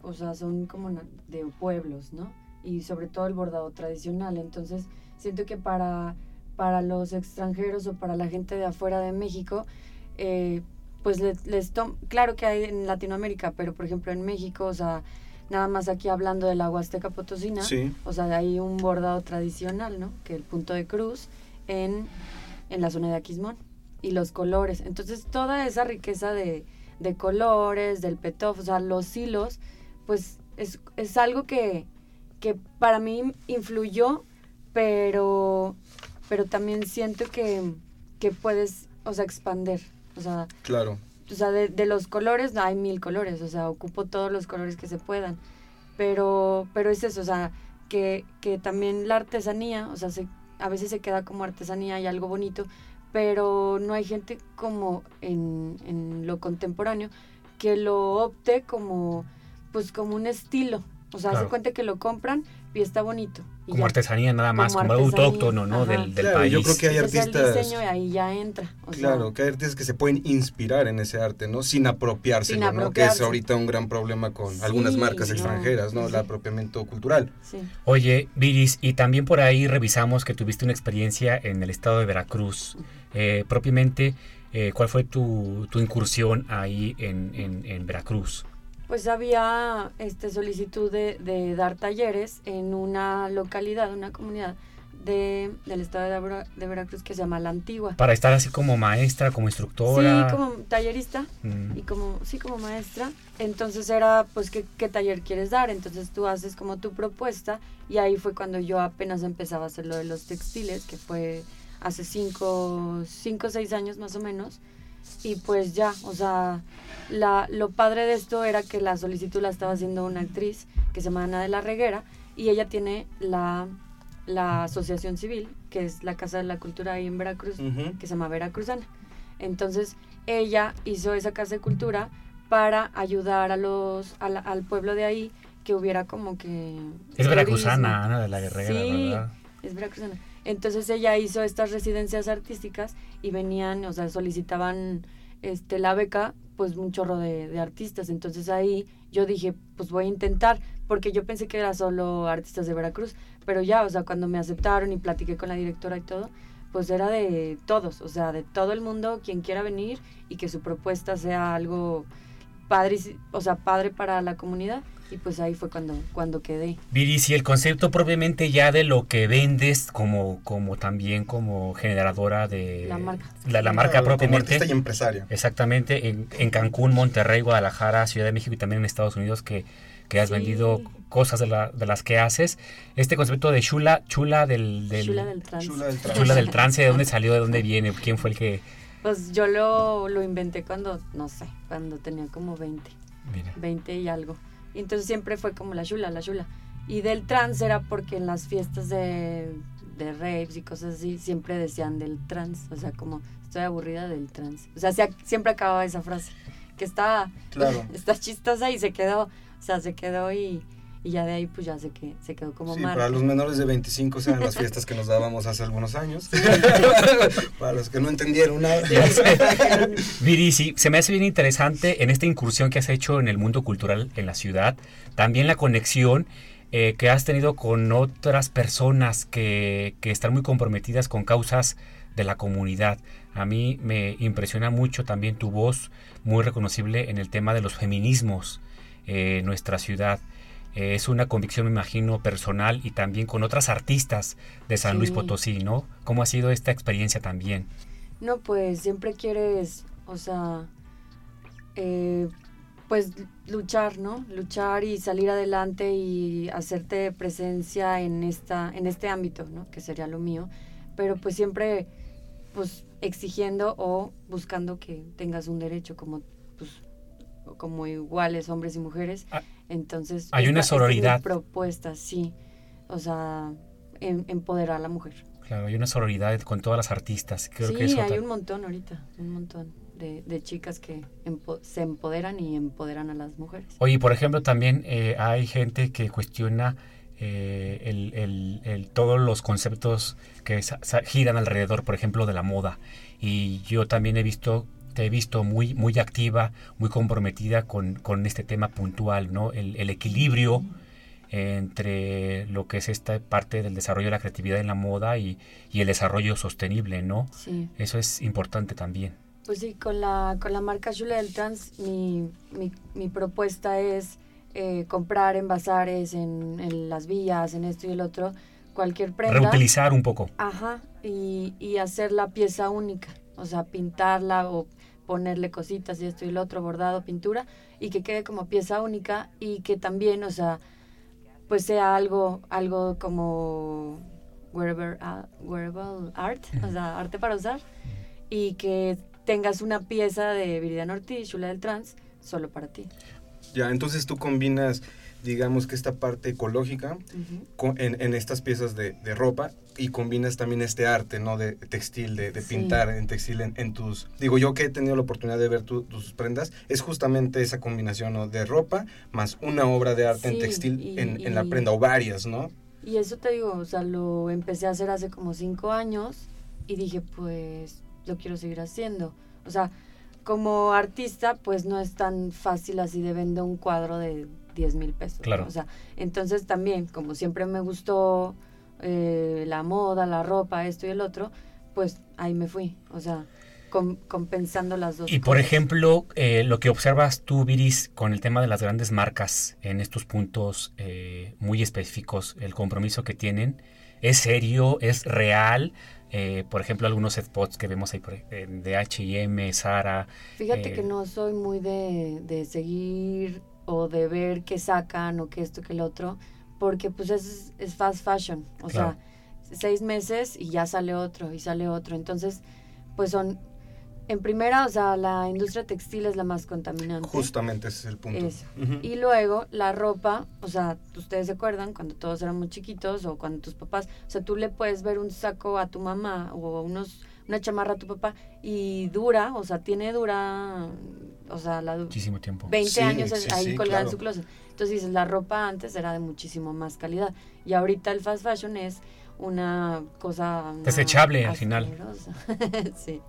Speaker 4: o sea, son como de pueblos, ¿no? Y sobre todo el bordado tradicional. Entonces, siento que para, para los extranjeros o para la gente de afuera de México, eh, pues les, les claro que hay en Latinoamérica, pero por ejemplo en México, o sea, nada más aquí hablando de la Huasteca Potosina,
Speaker 3: Sí.
Speaker 4: o sea, hay un bordado tradicional, ¿no? Que el punto de cruz en, en la zona de Aquismón y los colores. Entonces, toda esa riqueza de, de colores, del petof, o sea, los hilos, pues es, es algo que, que para mí influyó, pero, pero también siento que, que puedes, o sea, expander. O sea,
Speaker 3: Claro.
Speaker 4: o sea, de, de los colores hay mil colores, o sea, ocupo todos los colores que se puedan. Pero, pero es eso, o sea, que, que también la artesanía, o sea, se, a veces se queda como artesanía y algo bonito, pero no hay gente como en, en lo contemporáneo que lo opte como, pues como un estilo. O sea,
Speaker 1: Claro.
Speaker 4: se cuenta que lo compran y está bonito. y
Speaker 1: Como
Speaker 4: ya.
Speaker 1: artesanía nada más, como, algo autóctono, ¿no?
Speaker 4: ajá.
Speaker 1: Del, del
Speaker 3: Claro,
Speaker 1: país.
Speaker 3: yo creo que hay
Speaker 4: Entonces,
Speaker 3: artistas...
Speaker 4: el diseño ahí ya entra. o sea,
Speaker 3: Claro, que hay artistas que se pueden inspirar en ese arte, ¿no? Sin apropiárselo,
Speaker 4: Sin
Speaker 3: ¿no? Que es
Speaker 4: apropiarse.
Speaker 3: ahorita un gran problema con algunas marcas
Speaker 4: no.
Speaker 3: extranjeras, ¿no? El
Speaker 4: Sí.
Speaker 3: apropiamiento cultural.
Speaker 4: sí.
Speaker 1: Oye, Viris, y también por ahí revisamos que tuviste una experiencia en el estado de Veracruz. Eh, propiamente, eh, ¿cuál fue tu, tu incursión ahí en, en- en Veracruz?
Speaker 4: Pues había este, solicitud de, de dar talleres en una localidad, una comunidad de, del estado de, Vera- de Veracruz que se llama La Antigua.
Speaker 1: Para estar así como maestra, como instructora.
Speaker 4: Sí, como tallerista
Speaker 1: Mm.
Speaker 4: y como, sí, como maestra. Entonces era, pues, ¿qué, qué taller quieres dar? Entonces tú haces como tu propuesta y ahí fue cuando yo apenas empezaba a hacer lo de los textiles, que fue hace cinco, cinco o seis años más o menos. Y pues ya, o sea, la, lo padre de esto era que la solicitud la estaba haciendo una actriz que se llama Ana de la Reguera y ella tiene la, la asociación civil, que es la Casa de la Cultura ahí en Veracruz, que se llama Veracruzana. Entonces ella hizo esa Casa de Cultura para ayudar a los, a la- al pueblo de ahí que hubiera como que...
Speaker 1: Es veracruzana, Ana de la Guerrera,
Speaker 4: Sí,
Speaker 1: ¿verdad?
Speaker 4: es veracruzana. Entonces ella hizo estas residencias artísticas y venían, o sea, solicitaban este, la beca, pues un chorro de, de artistas. Entonces ahí yo dije, pues voy a intentar, porque yo pensé que era solo artistas de Veracruz, pero ya, o sea, cuando me aceptaron y platiqué con la directora y todo, pues era de todos, o sea, de todo el mundo, quien quiera venir y que su propuesta sea algo padre, o sea, padre para la comunidad. Y pues ahí fue cuando, cuando quedé.
Speaker 1: Viris, y el concepto propiamente ya de lo que vendes como, como también como generadora de...
Speaker 4: La marca.
Speaker 1: La, la marca
Speaker 3: como
Speaker 1: propiamente.
Speaker 3: artista y empresaria.
Speaker 1: Exactamente, en, en Cancún, Monterrey, Guadalajara, Ciudad de México y también en Estados Unidos que, que has
Speaker 4: Sí.
Speaker 1: vendido cosas de, la- de las que haces. Este concepto de chula, chula del... del
Speaker 4: Chula del trans.
Speaker 3: Chula del trans.
Speaker 1: chula del trance, ¿de dónde salió? ¿De dónde viene? ¿Quién fue el que...?
Speaker 4: Pues yo lo, lo inventé cuando, no sé, cuando tenía como 20,
Speaker 1: Mira.
Speaker 4: 20 y algo. Y entonces siempre fue como la chula, la chula. Y del trans era porque en las fiestas de, de raves y cosas así siempre decían del trans. O sea, como estoy aburrida del trans. O sea, se- siempre acababa esa frase. Que está,
Speaker 3: Claro.
Speaker 4: está chistosa y se quedó. O sea, se quedó y, y ya de ahí pues ya se, que, se quedó como
Speaker 3: Sí,
Speaker 4: marca.
Speaker 3: para los menores de 25 eran las fiestas que nos dábamos hace algunos años. para los que no entendieron nada.
Speaker 1: Viri, sí, se me hace bien interesante en esta incursión que has hecho en el mundo cultural en la ciudad, también la conexión eh, que has tenido con otras personas que, que están muy comprometidas con causas de la comunidad. A mí me impresiona mucho también tu voz, muy reconocible en el tema de los feminismos eh, en nuestra ciudad. Eh, es una convicción, me imagino, personal y también con otras artistas de San Luis
Speaker 4: Sí.
Speaker 1: Potosí, ¿no? ¿Cómo ha sido esta experiencia también?
Speaker 4: No, pues siempre quieres, o sea, eh, pues luchar, ¿no? Luchar y salir adelante y hacerte presencia en esta, en este ámbito, ¿no? Que sería lo mío. Pero pues siempre, pues exigiendo o buscando que tengas un derecho como, como iguales hombres y mujeres.
Speaker 1: Ah,
Speaker 4: Entonces.
Speaker 1: hay una
Speaker 4: esta- esta es
Speaker 1: sororidad.
Speaker 4: propuesta, sí. O sea, em- empoderar a la mujer.
Speaker 1: Claro, hay una sororidad con todas las artistas. Creo
Speaker 4: sí,
Speaker 1: que eso
Speaker 4: hay un montón ahorita, un montón de, de chicas que empo- se empoderan y empoderan a las mujeres.
Speaker 1: Oye, por ejemplo, también eh, hay gente que cuestiona eh, el, el- el- todos los conceptos que giran alrededor, por ejemplo, de la moda. Y yo también he visto, te he visto muy, muy activa, muy comprometida con, con este tema puntual, ¿no? El, el equilibrio entre lo que es esta parte del desarrollo de la creatividad en la moda y, y el desarrollo sostenible, ¿no?
Speaker 4: Sí.
Speaker 1: Eso es importante también.
Speaker 4: Pues sí, con la, con la marca Chula del Trans, mi, mi, mi propuesta es eh, comprar en bazares, en, en las vías, en esto y el otro, cualquier prenda.
Speaker 1: Reutilizar un poco.
Speaker 4: Ajá, y, y hacer la pieza única, o sea, pintarla o ponerle cositas y esto y el otro, bordado, pintura, y que quede como pieza única y que también, o sea, pues sea algo, algo como wearable, ah, wearable art, o sea, arte para usar, y que tengas una pieza de Viridiana Ortiz, Chula del Trans, solo para ti.
Speaker 3: Ya, entonces tú combinas, digamos que esta parte ecológica con- en, en estas piezas de, de ropa y combinas también este arte, ¿no? De textil, de, de
Speaker 4: Sí.
Speaker 3: pintar en textil en, en tus... Digo, yo que he tenido la oportunidad de ver tu- tus prendas, es justamente esa combinación, ¿no? De ropa más una obra de arte en textil
Speaker 4: y-
Speaker 3: en, en la prenda, o varias, ¿no?
Speaker 4: Y eso te digo, o sea, lo empecé a hacer hace como cinco años y dije, pues, lo quiero seguir haciendo. O sea, como artista, pues no es tan fácil así de vender un cuadro de 10 mil pesos. ¿no?
Speaker 1: Claro.
Speaker 4: O sea, entonces también, como siempre me gustó eh, la moda, la ropa, esto y el otro, pues ahí me fui. O sea, com- compensando las dos
Speaker 1: Y por ejemplo, eh, lo que observas tú, Viris, con el tema de las grandes marcas en estos puntos eh, muy específicos, el compromiso que tienen, ¿es serio? ¿Es real? Eh, por ejemplo, algunos spots que vemos ahí por- de H&M, Zara.
Speaker 4: Fíjate que no soy muy de, de seguir o de ver qué sacan o qué esto, que el otro, porque pues es, es fast fashion, o
Speaker 1: Claro.
Speaker 4: sea, seis meses y ya sale otro y sale otro, entonces pues son, en primera, o sea, la industria textil es la más contaminante.
Speaker 3: Justamente ese es el punto.
Speaker 4: Eso. Y luego la ropa, o sea, ustedes se acuerdan cuando todos éramos chiquitos o cuando tus papás, o sea, tú le puedes ver un saco a tu mamá o unos una chamarra a tu papá y dura, o sea, tiene dura, o sea, la du-
Speaker 1: Muchísimo tiempo.
Speaker 4: 20
Speaker 3: Sí,
Speaker 4: años
Speaker 3: sí,
Speaker 4: ahí
Speaker 3: sí,
Speaker 4: colgada en su closet. Entonces dices, la ropa antes era de muchísimo más calidad y ahorita el fast fashion es una cosa una
Speaker 1: Desechable, al final.
Speaker 4: sí.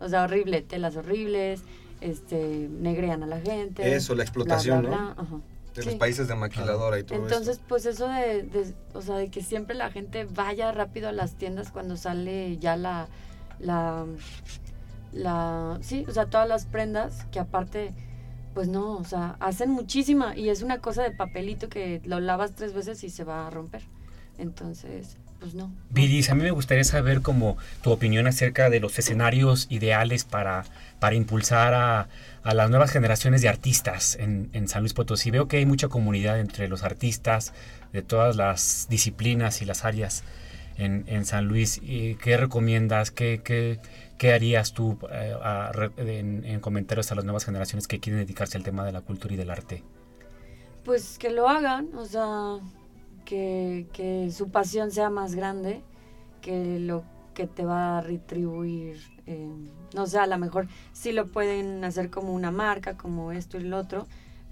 Speaker 4: O sea, horrible, telas horribles, este negrean a la gente.
Speaker 3: Eso, la explotación,
Speaker 4: bla,
Speaker 3: ¿no?
Speaker 4: bla, ajá.
Speaker 3: De
Speaker 4: Sí.
Speaker 3: los países de maquiladora y todo
Speaker 4: Entonces, pues eso de, de- o sea, de que siempre la gente vaya rápido a las tiendas cuando sale ya la, la, la, sí, o sea, todas las prendas que aparte, pues no, o sea, hacen muchísima y es una cosa de papelito que lo lavas tres veces y se va a romper. Entonces, pues no.
Speaker 1: Viris, a mí me gustaría saber como tu opinión acerca de los escenarios ideales para, para impulsar a, a las nuevas generaciones de artistas en, en San Luis Potosí. Veo que hay mucha comunidad entre los artistas de todas las disciplinas y las áreas en, en San Luis. ¿Y ¿Qué recomiendas? ¿Qué, qué, qué harías tú eh, a en, en comentarios a las nuevas generaciones que quieren dedicarse al tema de la cultura y del arte?
Speaker 4: Pues que lo hagan, o sea, que, que su pasión sea más grande que lo que te va a retribuir. eh, no sé, a lo mejor sí lo pueden hacer como una marca, como esto y lo otro,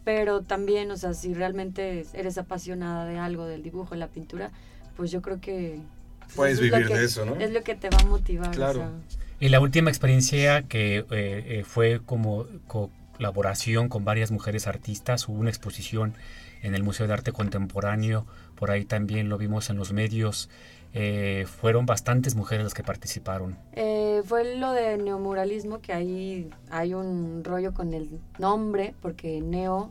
Speaker 4: pero también, o sea, si realmente eres apasionada de algo, del dibujo, de la pintura, pues yo creo que...
Speaker 3: Puedes
Speaker 4: eso es lo
Speaker 3: vivir
Speaker 4: que-
Speaker 3: de eso, ¿no?
Speaker 4: Es lo que te va a motivar. o
Speaker 3: Claro.
Speaker 4: sea,
Speaker 1: Y la última experiencia que eh, eh, fue como colaboración con varias mujeres artistas, hubo una exposición en el Museo de Arte Contemporáneo, por ahí también lo vimos en los medios, eh, fueron bastantes mujeres las que participaron.
Speaker 4: Eh, fue lo de neomuralismo, que ahí hay un rollo con el nombre, porque neo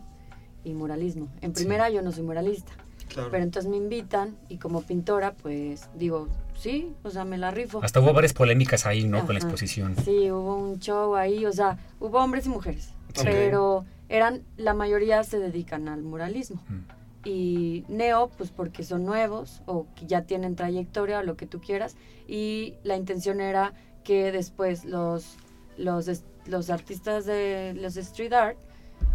Speaker 4: y muralismo. En primera yo no soy muralista,
Speaker 3: Claro.
Speaker 4: pero entonces me invitan y como pintora, pues digo, sí, o sea, me la rifo.
Speaker 1: Hasta hubo varias polémicas ahí, ¿no? Con la exposición.
Speaker 4: Sí, hubo un show ahí, o sea, hubo hombres y mujeres, pero eran, la mayoría se dedican al muralismo. Y neo, pues porque son nuevos o que ya tienen trayectoria o lo que tú quieras. Y la intención era que después los, los, los artistas de los street art,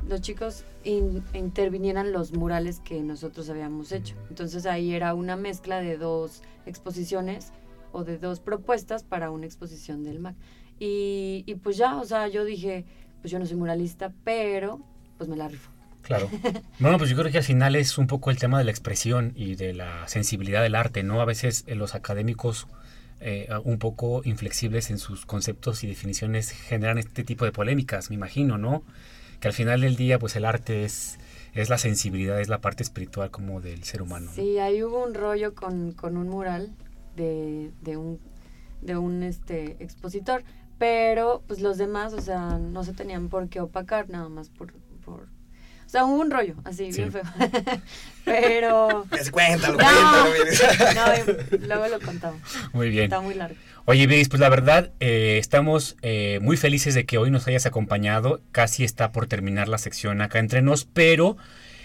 Speaker 4: los chicos in- intervinieran los murales que nosotros habíamos hecho. Entonces ahí era una mezcla de dos exposiciones o de dos propuestas para una exposición del MAC. Y, y pues ya, o sea, yo dije, pues yo no soy muralista, pero pues me la rifo.
Speaker 1: Claro. Bueno, pues yo creo que al final es un poco el tema de la expresión y de la sensibilidad del arte, ¿no? A veces eh, los académicos eh, un poco inflexibles en sus conceptos y definiciones generan este tipo de polémicas, me imagino, ¿no? Que al final del día, pues el arte es, es la sensibilidad, es la parte espiritual como del ser humano. ¿no?
Speaker 4: Sí, ahí hubo un rollo con, con un mural de, de un, de un este, expositor, pero pues los demás, o sea, no se tenían por qué opacar, nada más por... por o sea, hubo un rollo, así,
Speaker 3: Sí.
Speaker 4: bien feo. pero...
Speaker 3: Pues cuéntalo,
Speaker 4: No,
Speaker 3: cuéntalo,
Speaker 4: no, luego lo contamos.
Speaker 1: Muy bien.
Speaker 4: Está muy largo.
Speaker 1: Oye, Viris, pues la verdad, eh, estamos eh, muy felices de que hoy nos hayas acompañado. Casi está por terminar la sección acá entre nos, pero...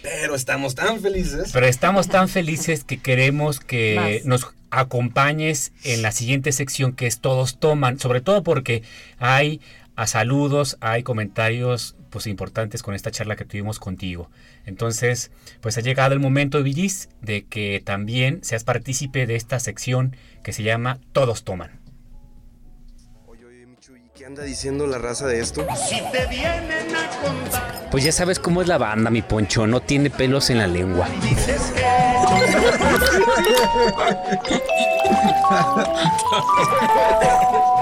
Speaker 3: Pero estamos tan felices.
Speaker 1: Pero estamos tan felices que queremos que
Speaker 3: Más.
Speaker 1: nos acompañes en la siguiente sección que es Todos Toman, sobre todo porque hay a saludos, hay comentarios pues importantes con esta charla que tuvimos contigo. Entonces, pues ha llegado el momento, Villis, de que también seas partícipe de esta sección que se llama Todos Toman.
Speaker 2: ¿Qué anda diciendo la raza de esto?
Speaker 10: Si te vienen a contar.
Speaker 5: Pues ya sabes cómo es la banda, mi poncho, no tiene pelos en la lengua.
Speaker 10: Dices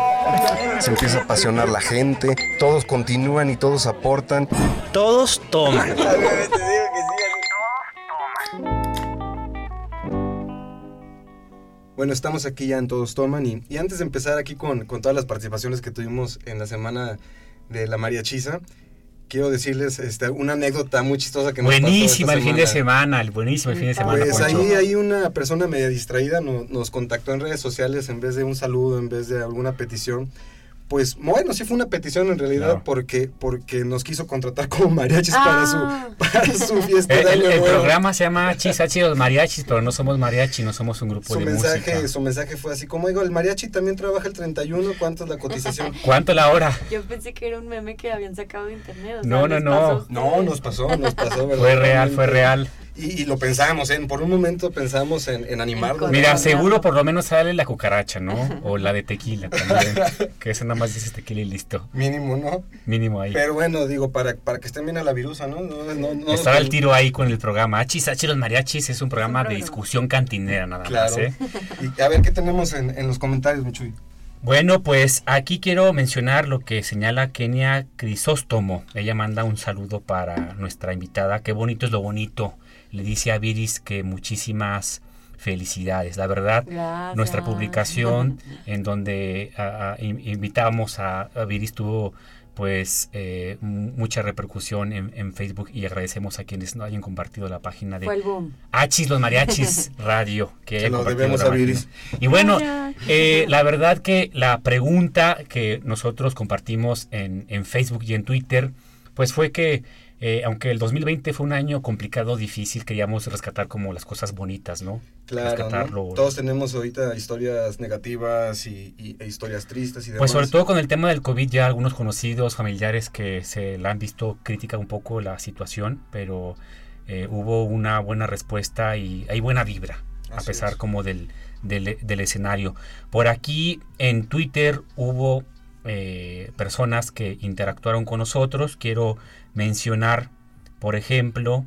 Speaker 11: Se empieza a apasionar la gente, todos continúan y todos aportan.
Speaker 5: Todos toman.
Speaker 3: Bueno, estamos aquí ya en Todos Toman y, y antes de empezar aquí con, con, todas las participaciones que tuvimos en la semana de la mariachiza, quiero decirles este, una anécdota muy chistosa que
Speaker 1: nos Buenísima el fin de semana, el buenísimo el fin de semana.
Speaker 3: Pues ahí hay una persona media distraída, no, nos contactó en redes sociales en vez de un saludo, en vez de alguna petición pues bueno, sí fue una petición en realidad claro. porque, porque nos quiso contratar como mariachis ah. para, su, para su fiesta.
Speaker 1: el, el, el programa se llama Chisachi los mariachis, pero no somos mariachi, no somos un grupo
Speaker 3: su
Speaker 1: de
Speaker 3: mensaje,
Speaker 1: música.
Speaker 3: Su mensaje fue así como, digo, el mariachi también trabaja el 31, ¿cuánto es la cotización?
Speaker 1: ¿Cuánto la hora?
Speaker 4: Yo pensé que era un meme que habían sacado de internet. O sea,
Speaker 1: no, no, no.
Speaker 3: No, nos pasó, nos pasó.
Speaker 1: fue real, fue real.
Speaker 3: Y, y, lo pensamos, ¿eh? por un momento pensamos en, en animarlo.
Speaker 1: Mira, seguro por lo menos sale la cucaracha, ¿no? O la de tequila también. que eso nada más dices tequila y listo.
Speaker 3: Mínimo, ¿no?
Speaker 1: Mínimo ahí.
Speaker 3: Pero bueno, digo, para, para que estén bien a la virusa, ¿no? no, no, no
Speaker 1: Estaba el tiro ahí con el programa. Achis, Achis, los mariachis es un programa, de discusión cantinera nada
Speaker 3: claro.
Speaker 1: más, ¿eh?
Speaker 3: Y a ver, ¿qué tenemos en, en los comentarios, Michuy?
Speaker 1: Bueno, pues aquí quiero mencionar lo que señala Kenia Crisóstomo. Ella manda un saludo para nuestra invitada. Qué bonito es lo bonito le dice a Viris que muchísimas felicidades. La verdad,
Speaker 4: Gracias.
Speaker 1: nuestra publicación en donde a, a, invitábamos a, a, Viris tuvo pues eh, mucha repercusión en, en, Facebook y agradecemos a quienes no hayan compartido la página de Achis los Mariachis Radio que
Speaker 3: Se lo debemos a Viris.
Speaker 1: Y bueno, eh, la verdad que la pregunta que nosotros compartimos en, en Facebook y en Twitter pues fue que eh, aunque el 2020 fue un año complicado, difícil, queríamos rescatar como las cosas bonitas, ¿no?
Speaker 3: Claro, ¿no? todos tenemos ahorita historias negativas y, y, e historias tristes y demás.
Speaker 1: Pues sobre todo con el tema del COVID, ya algunos conocidos, familiares que se la han visto crítica un poco la situación, pero eh, hubo una buena respuesta y hay buena vibra, Así a pesar es. como del, del, del, escenario. Por aquí en Twitter hubo eh, personas que interactuaron con nosotros. Quiero mencionar, por ejemplo,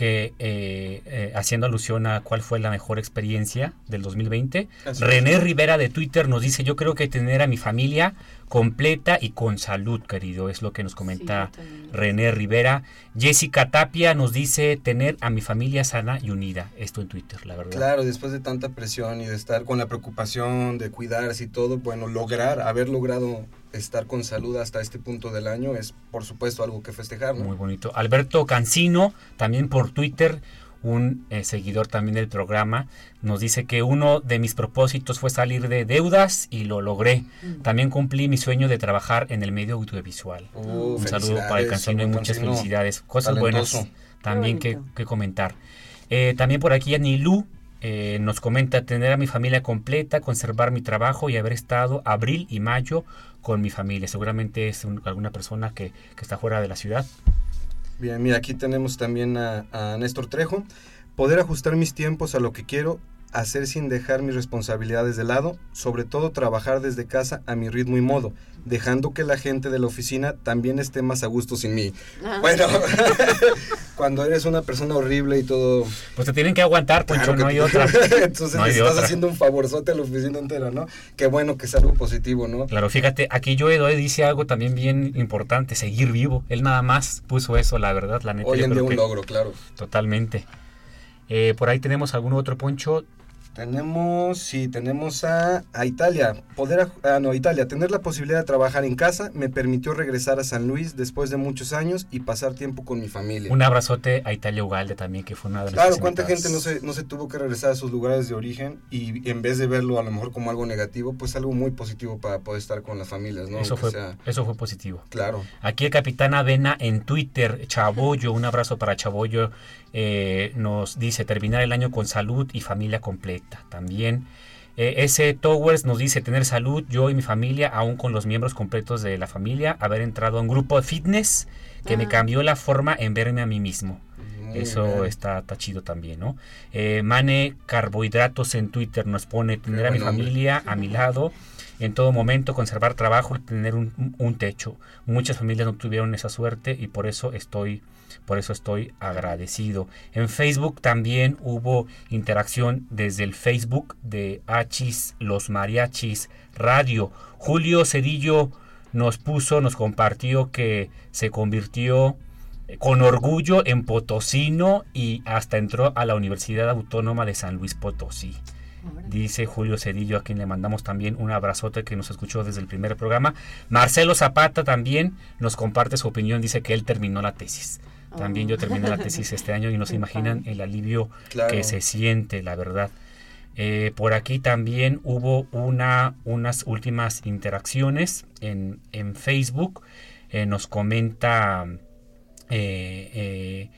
Speaker 1: que eh, eh, haciendo alusión a cuál fue la mejor experiencia del 2020, Así René es. Rivera de Twitter nos dice, yo creo que tener a mi familia completa y con salud, querido, es lo que nos comenta sí, René Rivera. Jessica Tapia nos dice tener a mi familia sana y unida, esto en Twitter, la verdad.
Speaker 3: Claro, después de tanta presión y de estar con la preocupación de cuidarse y todo, bueno, lograr, haber logrado estar con salud hasta este punto del año es por supuesto algo que festejar. ¿no?
Speaker 1: Muy bonito. Alberto Cancino, también por Twitter, un eh, seguidor también del programa, nos dice que uno de mis propósitos fue salir de deudas y lo logré. Mm. También cumplí mi sueño de trabajar en el medio audiovisual.
Speaker 3: Uh,
Speaker 1: un saludo para el Cancino y muchas Cancino. felicidades. Cosas
Speaker 3: Talentoso.
Speaker 1: buenas también que, que, comentar. Eh, también por aquí Anilú eh, nos comenta tener a mi familia completa, conservar mi trabajo y haber estado abril y mayo con mi familia. Seguramente es un, alguna persona que, que, está fuera de la ciudad.
Speaker 3: Bien, mira, aquí tenemos también a, a Néstor Trejo. Poder ajustar mis tiempos a lo que quiero, hacer sin dejar mis responsabilidades de lado, sobre todo trabajar desde casa a mi ritmo y modo, dejando que la gente de la oficina también esté más a gusto sin mí. Ah. Bueno, cuando eres una persona horrible y todo...
Speaker 1: Pues te tienen que aguantar, Poncho, claro no hay otra.
Speaker 3: Entonces no hay estás otra. haciendo un favorzote a la oficina entera, ¿no? Qué bueno que es algo positivo, ¿no?
Speaker 1: Claro, fíjate, aquí Joe Doe dice algo también bien importante, seguir vivo. Él nada más puso eso, la verdad, la neta.
Speaker 3: Hoy en día un logro, claro.
Speaker 1: Totalmente. Eh, por ahí tenemos algún otro poncho.
Speaker 3: Tenemos, sí, tenemos a, a Italia. Poder, a, ah, no, Italia. Tener la posibilidad de trabajar en casa me permitió regresar a San Luis después de muchos años y pasar tiempo con mi familia.
Speaker 1: Un abrazote a Italia Ugalde también, que fue una de las
Speaker 3: Claro, cuánta gente no se, no se tuvo que regresar a sus lugares de origen y en vez de verlo a lo mejor como algo negativo, pues algo muy positivo para poder estar con las familias, ¿no?
Speaker 1: Eso, fue, sea... eso fue positivo.
Speaker 3: Claro.
Speaker 1: Aquí el capitán Avena en Twitter, Chabollo, un abrazo para Chabollo, eh, nos dice terminar el año con salud y familia completa. También Eh, ese Towers nos dice tener salud, yo y mi familia, aún con los miembros completos de la familia, haber entrado a un grupo de fitness que me
Speaker 4: Ah.
Speaker 1: cambió la forma en verme a mí mismo.
Speaker 3: Muy
Speaker 1: Eso
Speaker 3: bien.
Speaker 1: está, está chido también, ¿no? Eh, Mane Carbohidratos en Twitter nos pone tener a mi familia a mi lado en todo momento, conservar trabajo y tener un, un techo. Muchas familias no tuvieron esa suerte y por eso estoy, por eso estoy agradecido. En Facebook también hubo interacción desde el Facebook de Achis Los Mariachis Radio. Julio Cedillo nos puso, nos compartió que se convirtió eh, con orgullo en potosino y hasta entró a la Universidad Autónoma de San Luis Potosí. Dice Julio Cedillo, a quien le mandamos también un abrazote que nos escuchó desde el primer programa. Marcelo Zapata también nos comparte su opinión, dice que él terminó la tesis. También yo terminé la tesis este año y no se imaginan el alivio
Speaker 3: Claro.
Speaker 1: que se siente, la verdad. Eh, por aquí también hubo una, unas últimas interacciones en, en Facebook. Eh, nos comenta eh, eh,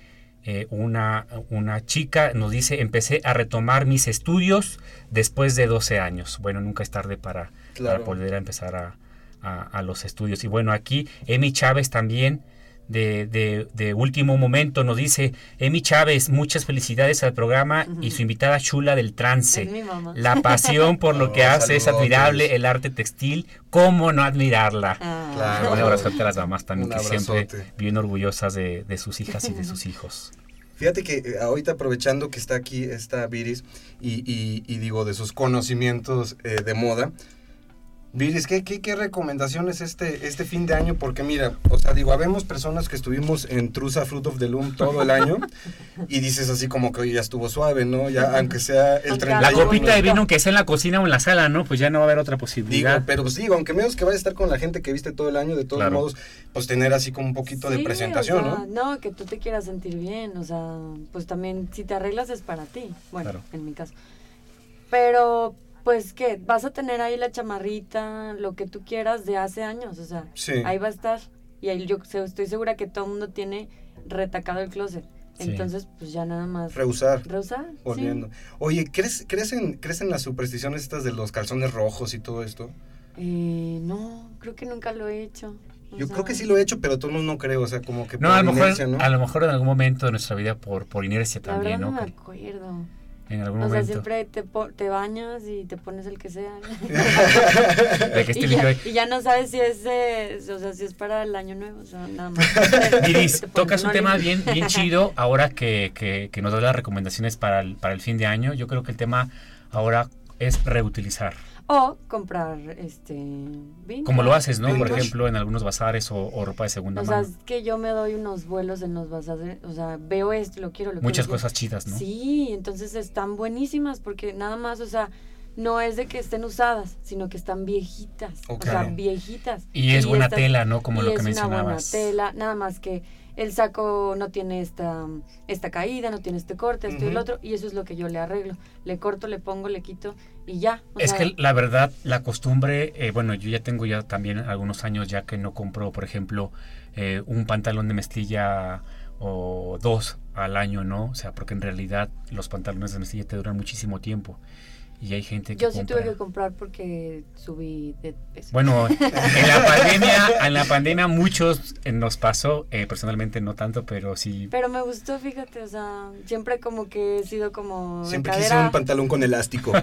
Speaker 1: eh, una, una chica, nos dice, empecé a retomar mis estudios después de 12 años. Bueno, nunca es tarde para,
Speaker 3: Claro.
Speaker 1: para a empezar a, a- a los estudios. Y bueno, aquí Emi Chávez también. De, de- de último momento nos dice Emi Chávez, muchas felicidades al programa y su invitada chula del trance.
Speaker 4: Es mi mamá.
Speaker 1: La pasión por lo que
Speaker 3: Oh,
Speaker 1: hace es admirable, el arte textil, ¿cómo no admirarla?
Speaker 4: Ah.
Speaker 3: Claro.
Speaker 1: Un abrazote a las mamás también,
Speaker 3: Un
Speaker 1: que siempre bien orgullosas de, de sus hijas y de sus hijos.
Speaker 3: Fíjate que eh, ahorita aprovechando que está aquí esta Viris y, y- y digo de sus conocimientos eh, de moda, Viris, ¿qué, qué, qué recomendaciones este, este fin de año? Porque mira, o sea, digo, habemos personas que estuvimos en Trusa Fruit of the Loom todo el año y dices así como que ya estuvo suave, ¿no? Ya, aunque sea el 31.
Speaker 1: La copita de vino, aunque sea en la cocina o en la sala, ¿no? Pues ya no va a haber otra
Speaker 3: Digo,
Speaker 1: posibilidad.
Speaker 3: pero pues digo, aunque menos que vaya a estar con la gente que viste todo el año, de todos
Speaker 1: Claro.
Speaker 3: modos, pues tener así como un poquito de
Speaker 4: Sí,
Speaker 3: presentación,
Speaker 4: o sea,
Speaker 3: ¿no?
Speaker 4: No, que tú te quieras sentir bien, o sea, pues también si te arreglas es para ti, bueno,
Speaker 1: Claro.
Speaker 4: en mi caso. Pero, pues, ¿qué? Vas a tener ahí la chamarrita, lo que tú quieras de hace años, o sea,
Speaker 3: Sí.
Speaker 4: ahí va a estar. Y ahí yo estoy segura que todo el mundo tiene retacado el closet.
Speaker 1: Sí.
Speaker 4: Entonces, pues ya nada más.
Speaker 3: Rehusar.
Speaker 4: Rehusar. sí.
Speaker 3: Oye, ¿crees, crees, en, ¿crees en las supersticiones estas de los calzones rojos y todo esto?
Speaker 4: Eh, no, creo que nunca lo he hecho. o
Speaker 3: Yo
Speaker 4: sea,
Speaker 3: creo que sí lo he hecho, pero todos no creo, o sea, como que
Speaker 1: No,
Speaker 3: por
Speaker 1: a lo, mejor,
Speaker 3: inercia, ¿no?
Speaker 1: a lo mejor en algún momento de nuestra vida por, por inercia
Speaker 4: La
Speaker 1: también,
Speaker 4: no
Speaker 1: ¿no?
Speaker 4: me
Speaker 1: Que
Speaker 4: acuerdo.
Speaker 1: En algún
Speaker 4: O sea, siempre te, po- te bañas y te pones el que sea.
Speaker 1: De que esté
Speaker 4: y, ya, y ya no sabes si es, eh, o sea, si es para el año nuevo, o sea, nada más.
Speaker 1: Iris,
Speaker 4: Te pones
Speaker 1: tocas un tema bien, bien chido ahora que, que, que nos da las recomendaciones para el, para el fin de año. Yo creo que el tema ahora es reutilizar.
Speaker 4: O comprar, este, vintage.
Speaker 1: Como lo haces, ¿no? Por ejemplo, en algunos bazares o, o ropa de segunda
Speaker 4: O sea,
Speaker 1: mano.
Speaker 4: es que yo me doy unos vuelos en los bazares, o sea, veo esto, lo quiero, lo
Speaker 1: Muchas
Speaker 4: quiero, lo
Speaker 1: cosas chidas, ¿no?
Speaker 4: Sí, entonces están buenísimas porque nada más, o sea, no es de que estén usadas, sino que están viejitas, o sea, viejitas.
Speaker 1: Y es buena
Speaker 4: estas-
Speaker 1: tela, ¿no? Como
Speaker 4: y
Speaker 1: lo que
Speaker 4: es
Speaker 1: mencionabas.
Speaker 4: Una buena tela, nada más que el saco no tiene esta, esta caída, no tiene este corte, esto y el otro, y eso es lo que yo le arreglo. Le corto, le pongo, le quito y ya. o
Speaker 1: Es
Speaker 4: sea,
Speaker 1: que la verdad, la costumbre, eh, bueno, yo ya tengo ya también algunos años ya que no compro, por ejemplo, eh, un pantalón de mezclilla o dos al año, ¿no? O sea, porque en realidad los pantalones de mezclilla te duran muchísimo tiempo. Y hay gente que
Speaker 4: yo sí
Speaker 1: compra.
Speaker 4: tuve que comprar porque subí de peso.
Speaker 1: Bueno, en la pandemia, en la pandemia muchos eh, nos pasó, eh, personalmente no tanto, pero sí.
Speaker 4: Pero me gustó, fíjate, o sea, siempre como que he sido como de
Speaker 3: Siempre quise
Speaker 4: cadera
Speaker 3: un pantalón con elástico.
Speaker 4: de.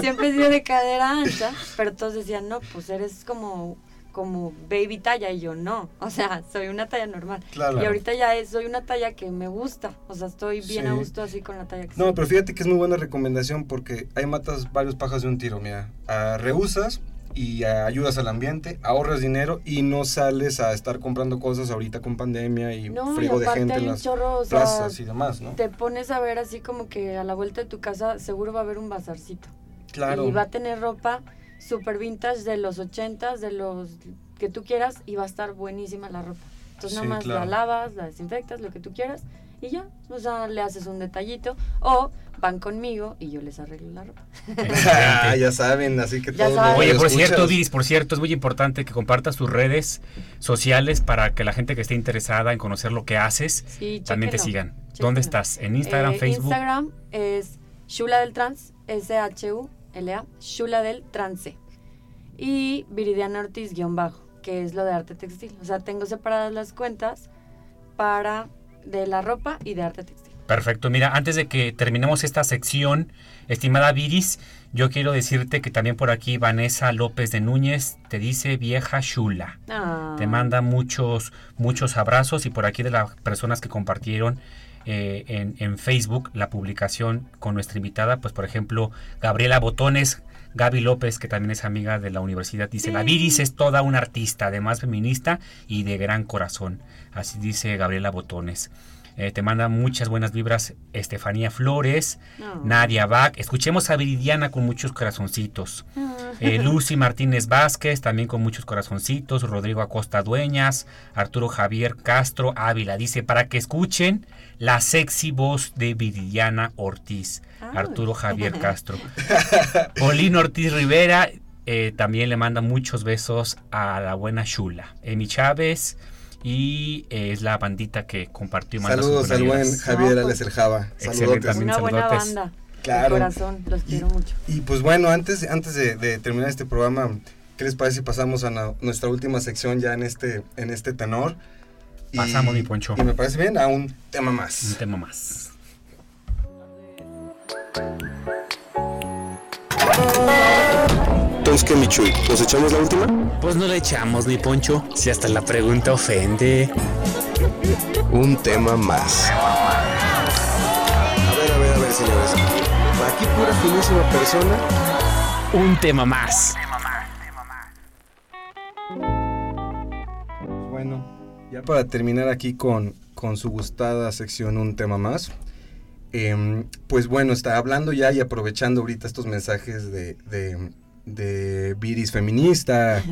Speaker 4: Siempre he sido de cadera ancha, pero todos decían, no, pues eres como, como baby talla, y yo no, o sea, soy una talla normal.
Speaker 3: Claro.
Speaker 4: Y ahorita ya es- soy una talla que me gusta, o sea, estoy bien
Speaker 3: Sí.
Speaker 4: a gusto así con la talla que
Speaker 3: No,
Speaker 4: soy.
Speaker 3: pero fíjate que es muy buena recomendación porque ahí matas varios pajas de un tiro, mira. Ah, rehusas y ayudas al ambiente, ahorras dinero y no sales a estar comprando cosas ahorita con pandemia y
Speaker 4: No, y
Speaker 3: frigo de gente en las
Speaker 4: chorro, o sea,
Speaker 3: plazas y demás, ¿no?
Speaker 4: Te pones a ver así como que a la vuelta de tu casa seguro va a haber un bazarcito.
Speaker 3: Claro.
Speaker 4: Y va a tener ropa super vintage de los ochentas, de los que tú quieras, y va a estar buenísima la ropa. Entonces
Speaker 3: Sí,
Speaker 4: nada más
Speaker 3: claro.
Speaker 4: la lavas, la desinfectas, lo que tú quieras, y ya. O sea, le haces un detallito. O van conmigo y yo les arreglo la ropa.
Speaker 3: Ah, ya saben, así que los
Speaker 1: Oye, por
Speaker 3: escuchas.
Speaker 1: cierto, Viris, por cierto, es muy importante que compartas tus redes sociales para que la gente que esté interesada en conocer lo que haces
Speaker 4: Sí,
Speaker 1: también te sigan.
Speaker 4: chéquenlo.
Speaker 1: ¿Dónde estás? ¿En Instagram,
Speaker 4: Eh,
Speaker 1: Facebook?
Speaker 4: Instagram es Shula del Trans S-H-U-L-A, Shula del Trance. Y Viridiana Ortiz guion bajo, que es lo de arte textil. O sea, tengo separadas las cuentas para de la ropa y de arte textil.
Speaker 1: Perfecto. Mira, antes de que terminemos esta sección, estimada Viris, yo quiero decirte que también por aquí Vanessa López de Núñez te dice vieja chula.
Speaker 4: Ah.
Speaker 1: Te manda muchos, muchos abrazos y por aquí de las personas que compartieron eh, en, en Facebook la publicación con nuestra invitada, pues por ejemplo, Gabriela Botones, Gaby López, que también es amiga de la universidad, dice, la Viris es toda una artista, además feminista y de gran corazón. Así dice Gabriela Botones. Eh, te manda muchas buenas vibras Estefanía Flores, Nadia Bach. Escuchemos a Viridiana con muchos corazoncitos. Eh, Lucy Martínez Vázquez, también con muchos corazoncitos. Rodrigo Acosta Dueñas, Arturo Javier Castro Ávila. Dice, para que escuchen la sexy voz de Viridiana Ortiz. Arturo Javier Castro. Paulino Ortiz Rivera eh, también le manda muchos besos a la buena Shula. Emi Chávez y eh, es la bandita que compartió. sus
Speaker 3: Saludos al buen Javier
Speaker 4: No, pues,
Speaker 3: Alex el Java.
Speaker 1: Excelente,
Speaker 3: Saludotes.
Speaker 1: también
Speaker 4: Una buena
Speaker 1: saludotes.
Speaker 4: banda.
Speaker 3: Claro.
Speaker 4: De corazón, los quiero mucho.
Speaker 3: Y pues bueno, antes, antes de, de terminar este programa, ¿qué les parece si pasamos a na- nuestra última sección ya en este, en este tenor? Y-
Speaker 1: Pasamos, mi Poncho.
Speaker 3: Y me parece bien a un tema
Speaker 1: Un
Speaker 3: más.
Speaker 1: tema más.
Speaker 2: Entonces, ¿qué, Michuy? ¿Nos echamos la última?
Speaker 5: Pues no le echamos, mi Poncho. Si hasta la pregunta ofende.
Speaker 2: Un tema más. A ver, a ver, a ver, señores. Aquí pura finísima persona.
Speaker 5: Un tema más.
Speaker 3: Bueno, ya para terminar aquí con, con su gustada sección Un tema más. em, pues bueno, está hablando ya y aprovechando ahorita estos mensajes de, de, de Viris feminista.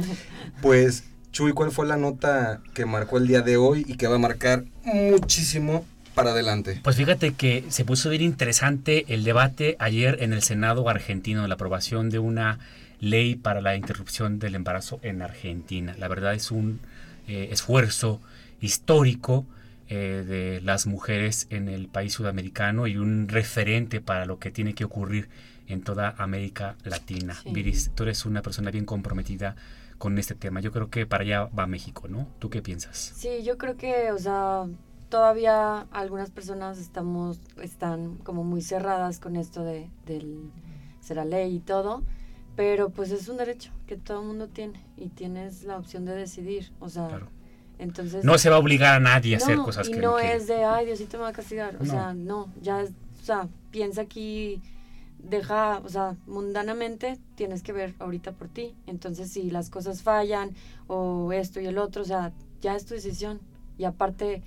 Speaker 3: Pues, Chuy, ¿cuál fue la nota que marcó el día de hoy y que va a marcar muchísimo para adelante?
Speaker 1: Pues fíjate que se puso bien interesante el debate ayer en el Senado argentino, la aprobación de una ley para la interrupción del embarazo en Argentina. La verdad es un eh, esfuerzo histórico eh, de las mujeres en el país sudamericano y un referente para lo que tiene que ocurrir en toda América Latina.
Speaker 4: Sí.
Speaker 1: Viris, tú eres una persona bien comprometida con este tema. Yo creo que para allá va México, ¿no? ¿Tú qué piensas?
Speaker 4: Sí, yo creo que, o sea, todavía algunas personas estamos, están como muy cerradas con esto de, del será ley y todo, pero pues es un derecho que todo el mundo tiene y tienes la opción de decidir, o sea,
Speaker 1: Claro.
Speaker 4: entonces...
Speaker 1: No se va a obligar a nadie a hacer cosas
Speaker 4: y
Speaker 1: que
Speaker 4: no
Speaker 1: no
Speaker 4: es de, ay, Diosito me va a castigar, o
Speaker 1: No.
Speaker 4: sea, no, ya es, o sea, piensa aquí, deja, o sea, mundanamente tienes que ver ahorita por ti, entonces si las cosas fallan o esto y el otro, o sea, ya es tu decisión y aparte,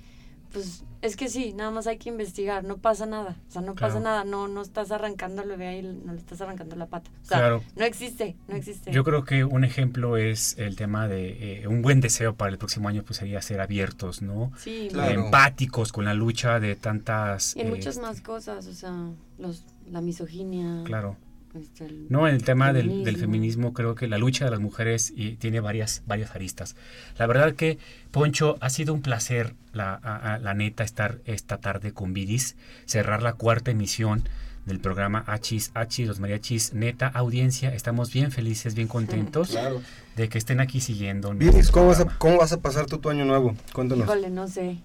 Speaker 4: pues es que sí, nada más hay que investigar, no pasa nada, o sea, no pasa nada, no, no estás arrancando el bebé ahí, no le estás arrancando la pata, o sea,
Speaker 1: Claro.
Speaker 4: no existe, no existe.
Speaker 1: Yo creo que un ejemplo es el tema de eh, un buen deseo para el próximo año, pues sería ser abiertos, ¿no?
Speaker 4: Sí,
Speaker 3: Claro.
Speaker 1: Empáticos con la lucha de tantas...
Speaker 4: y en
Speaker 1: eh,
Speaker 4: muchas más cosas, o sea, los, la misoginia.
Speaker 1: Claro.
Speaker 4: este, el-
Speaker 1: No, en el tema del, del
Speaker 4: Feminismo.
Speaker 1: creo que la lucha de las mujeres y tiene varias, varias aristas. La verdad que, Poncho, ha sido un placer, la, a- a- la neta, estar esta tarde con Viris, cerrar la cuarta emisión del programa Achis, Achis, los mariachis, neta, audiencia, estamos bien felices, bien contentos
Speaker 3: Claro.
Speaker 1: de que estén aquí siguiendo.
Speaker 3: Viris, ¿cómo vas, a. ¿cómo vas a pasar tú tu año nuevo? Cuéntanos.
Speaker 4: Híjole, no sé.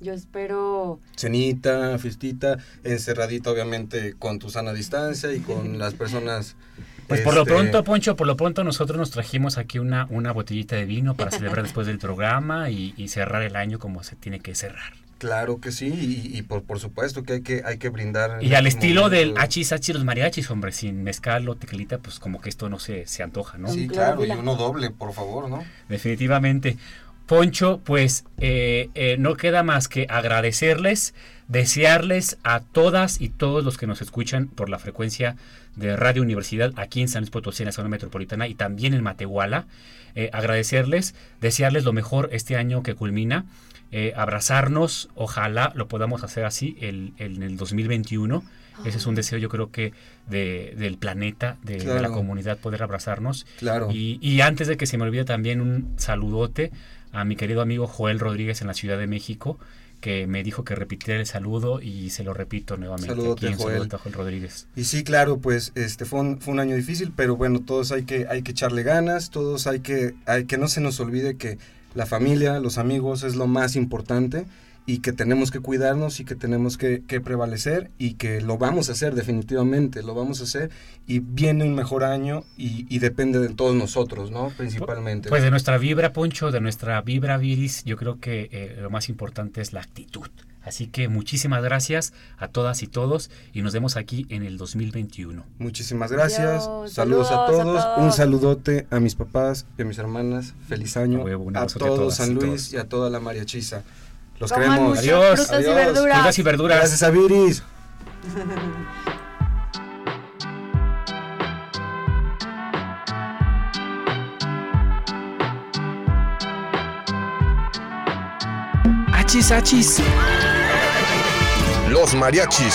Speaker 4: Yo espero.
Speaker 3: cenita, fiestita, encerradita obviamente con tu sana distancia y con las personas.
Speaker 1: Pues por lo
Speaker 3: este,
Speaker 1: pronto, Poncho, por lo pronto nosotros nos trajimos aquí una, una botellita de vino para celebrar después del programa y, y cerrar el año como se tiene que cerrar.
Speaker 3: Claro que sí, y, y por, por supuesto que hay que, hay que brindar.
Speaker 1: Y al
Speaker 3: estos
Speaker 1: estilo del
Speaker 3: momentos.
Speaker 1: achis, achis, los mariachis, hombre, sin mezcal o tequilita, pues como que esto no se, se antoja, ¿no?
Speaker 3: Sí, claro, y uno doble, por favor, ¿no?
Speaker 1: Definitivamente. Poncho, pues eh, eh, no queda más que agradecerles, desearles a todas y todos los que nos escuchan por la frecuencia de Radio Universidad aquí en San Luis Potosí, en la zona metropolitana y también en Matehuala. eh, agradecerles, desearles lo mejor este año que culmina, eh, abrazarnos, ojalá lo podamos hacer así el, el- en el 2021. Ese es un deseo yo creo que de- del planeta, de, de la comunidad, poder abrazarnos.
Speaker 3: Claro.
Speaker 1: Y, y antes de que se me olvide también un saludote a mi querido amigo Joel Rodríguez en la Ciudad de México, que me dijo que repitiera el saludo y se lo repito nuevamente
Speaker 3: Saludote, Joel.
Speaker 1: Joel Rodríguez.
Speaker 3: Y sí, claro, pues este fue un, fue un año difícil, pero bueno, todos hay que, hay que echarle ganas, todos hay que, hay que no se nos olvide que la familia, los amigos es lo más importante y que tenemos que cuidarnos y que tenemos que, que prevalecer y que lo vamos a hacer definitivamente, lo vamos a hacer y viene un mejor año y, y depende de todos nosotros, ¿no? Principalmente.
Speaker 1: Pues de nuestra vibra, Poncho, de nuestra vibra viris, yo creo que eh, lo más importante es la actitud. Así que muchísimas gracias a todas y todos y nos vemos aquí en el 2021.
Speaker 3: Muchísimas gracias.
Speaker 4: Adiós,
Speaker 3: saludos, a,
Speaker 4: saludos a
Speaker 3: todos.
Speaker 4: todos.
Speaker 3: Un saludote a mis papás y a mis hermanas. Feliz año.
Speaker 1: A huevo,
Speaker 3: a
Speaker 1: a
Speaker 3: todos
Speaker 1: todas
Speaker 3: San
Speaker 1: y
Speaker 3: Luis
Speaker 1: todos.
Speaker 3: y a toda la mariachiza. Los
Speaker 4: Coman
Speaker 3: queremos.
Speaker 4: mucho
Speaker 1: Adiós.
Speaker 4: frutas y
Speaker 3: Adiós.
Speaker 4: verduras.
Speaker 1: Frutas y verduras.
Speaker 3: Gracias a Viris.
Speaker 5: Achis, achis.
Speaker 11: Los mariachis.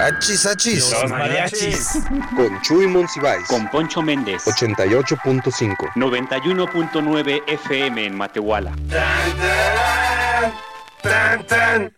Speaker 11: Achis, achis.
Speaker 1: mariachis.
Speaker 2: Con Chuy Monsiváis.
Speaker 5: con Poncho Méndez.
Speaker 2: 88.5.
Speaker 5: 91.9 FM en Matehuala.
Speaker 10: Tan, tan, tan, tan.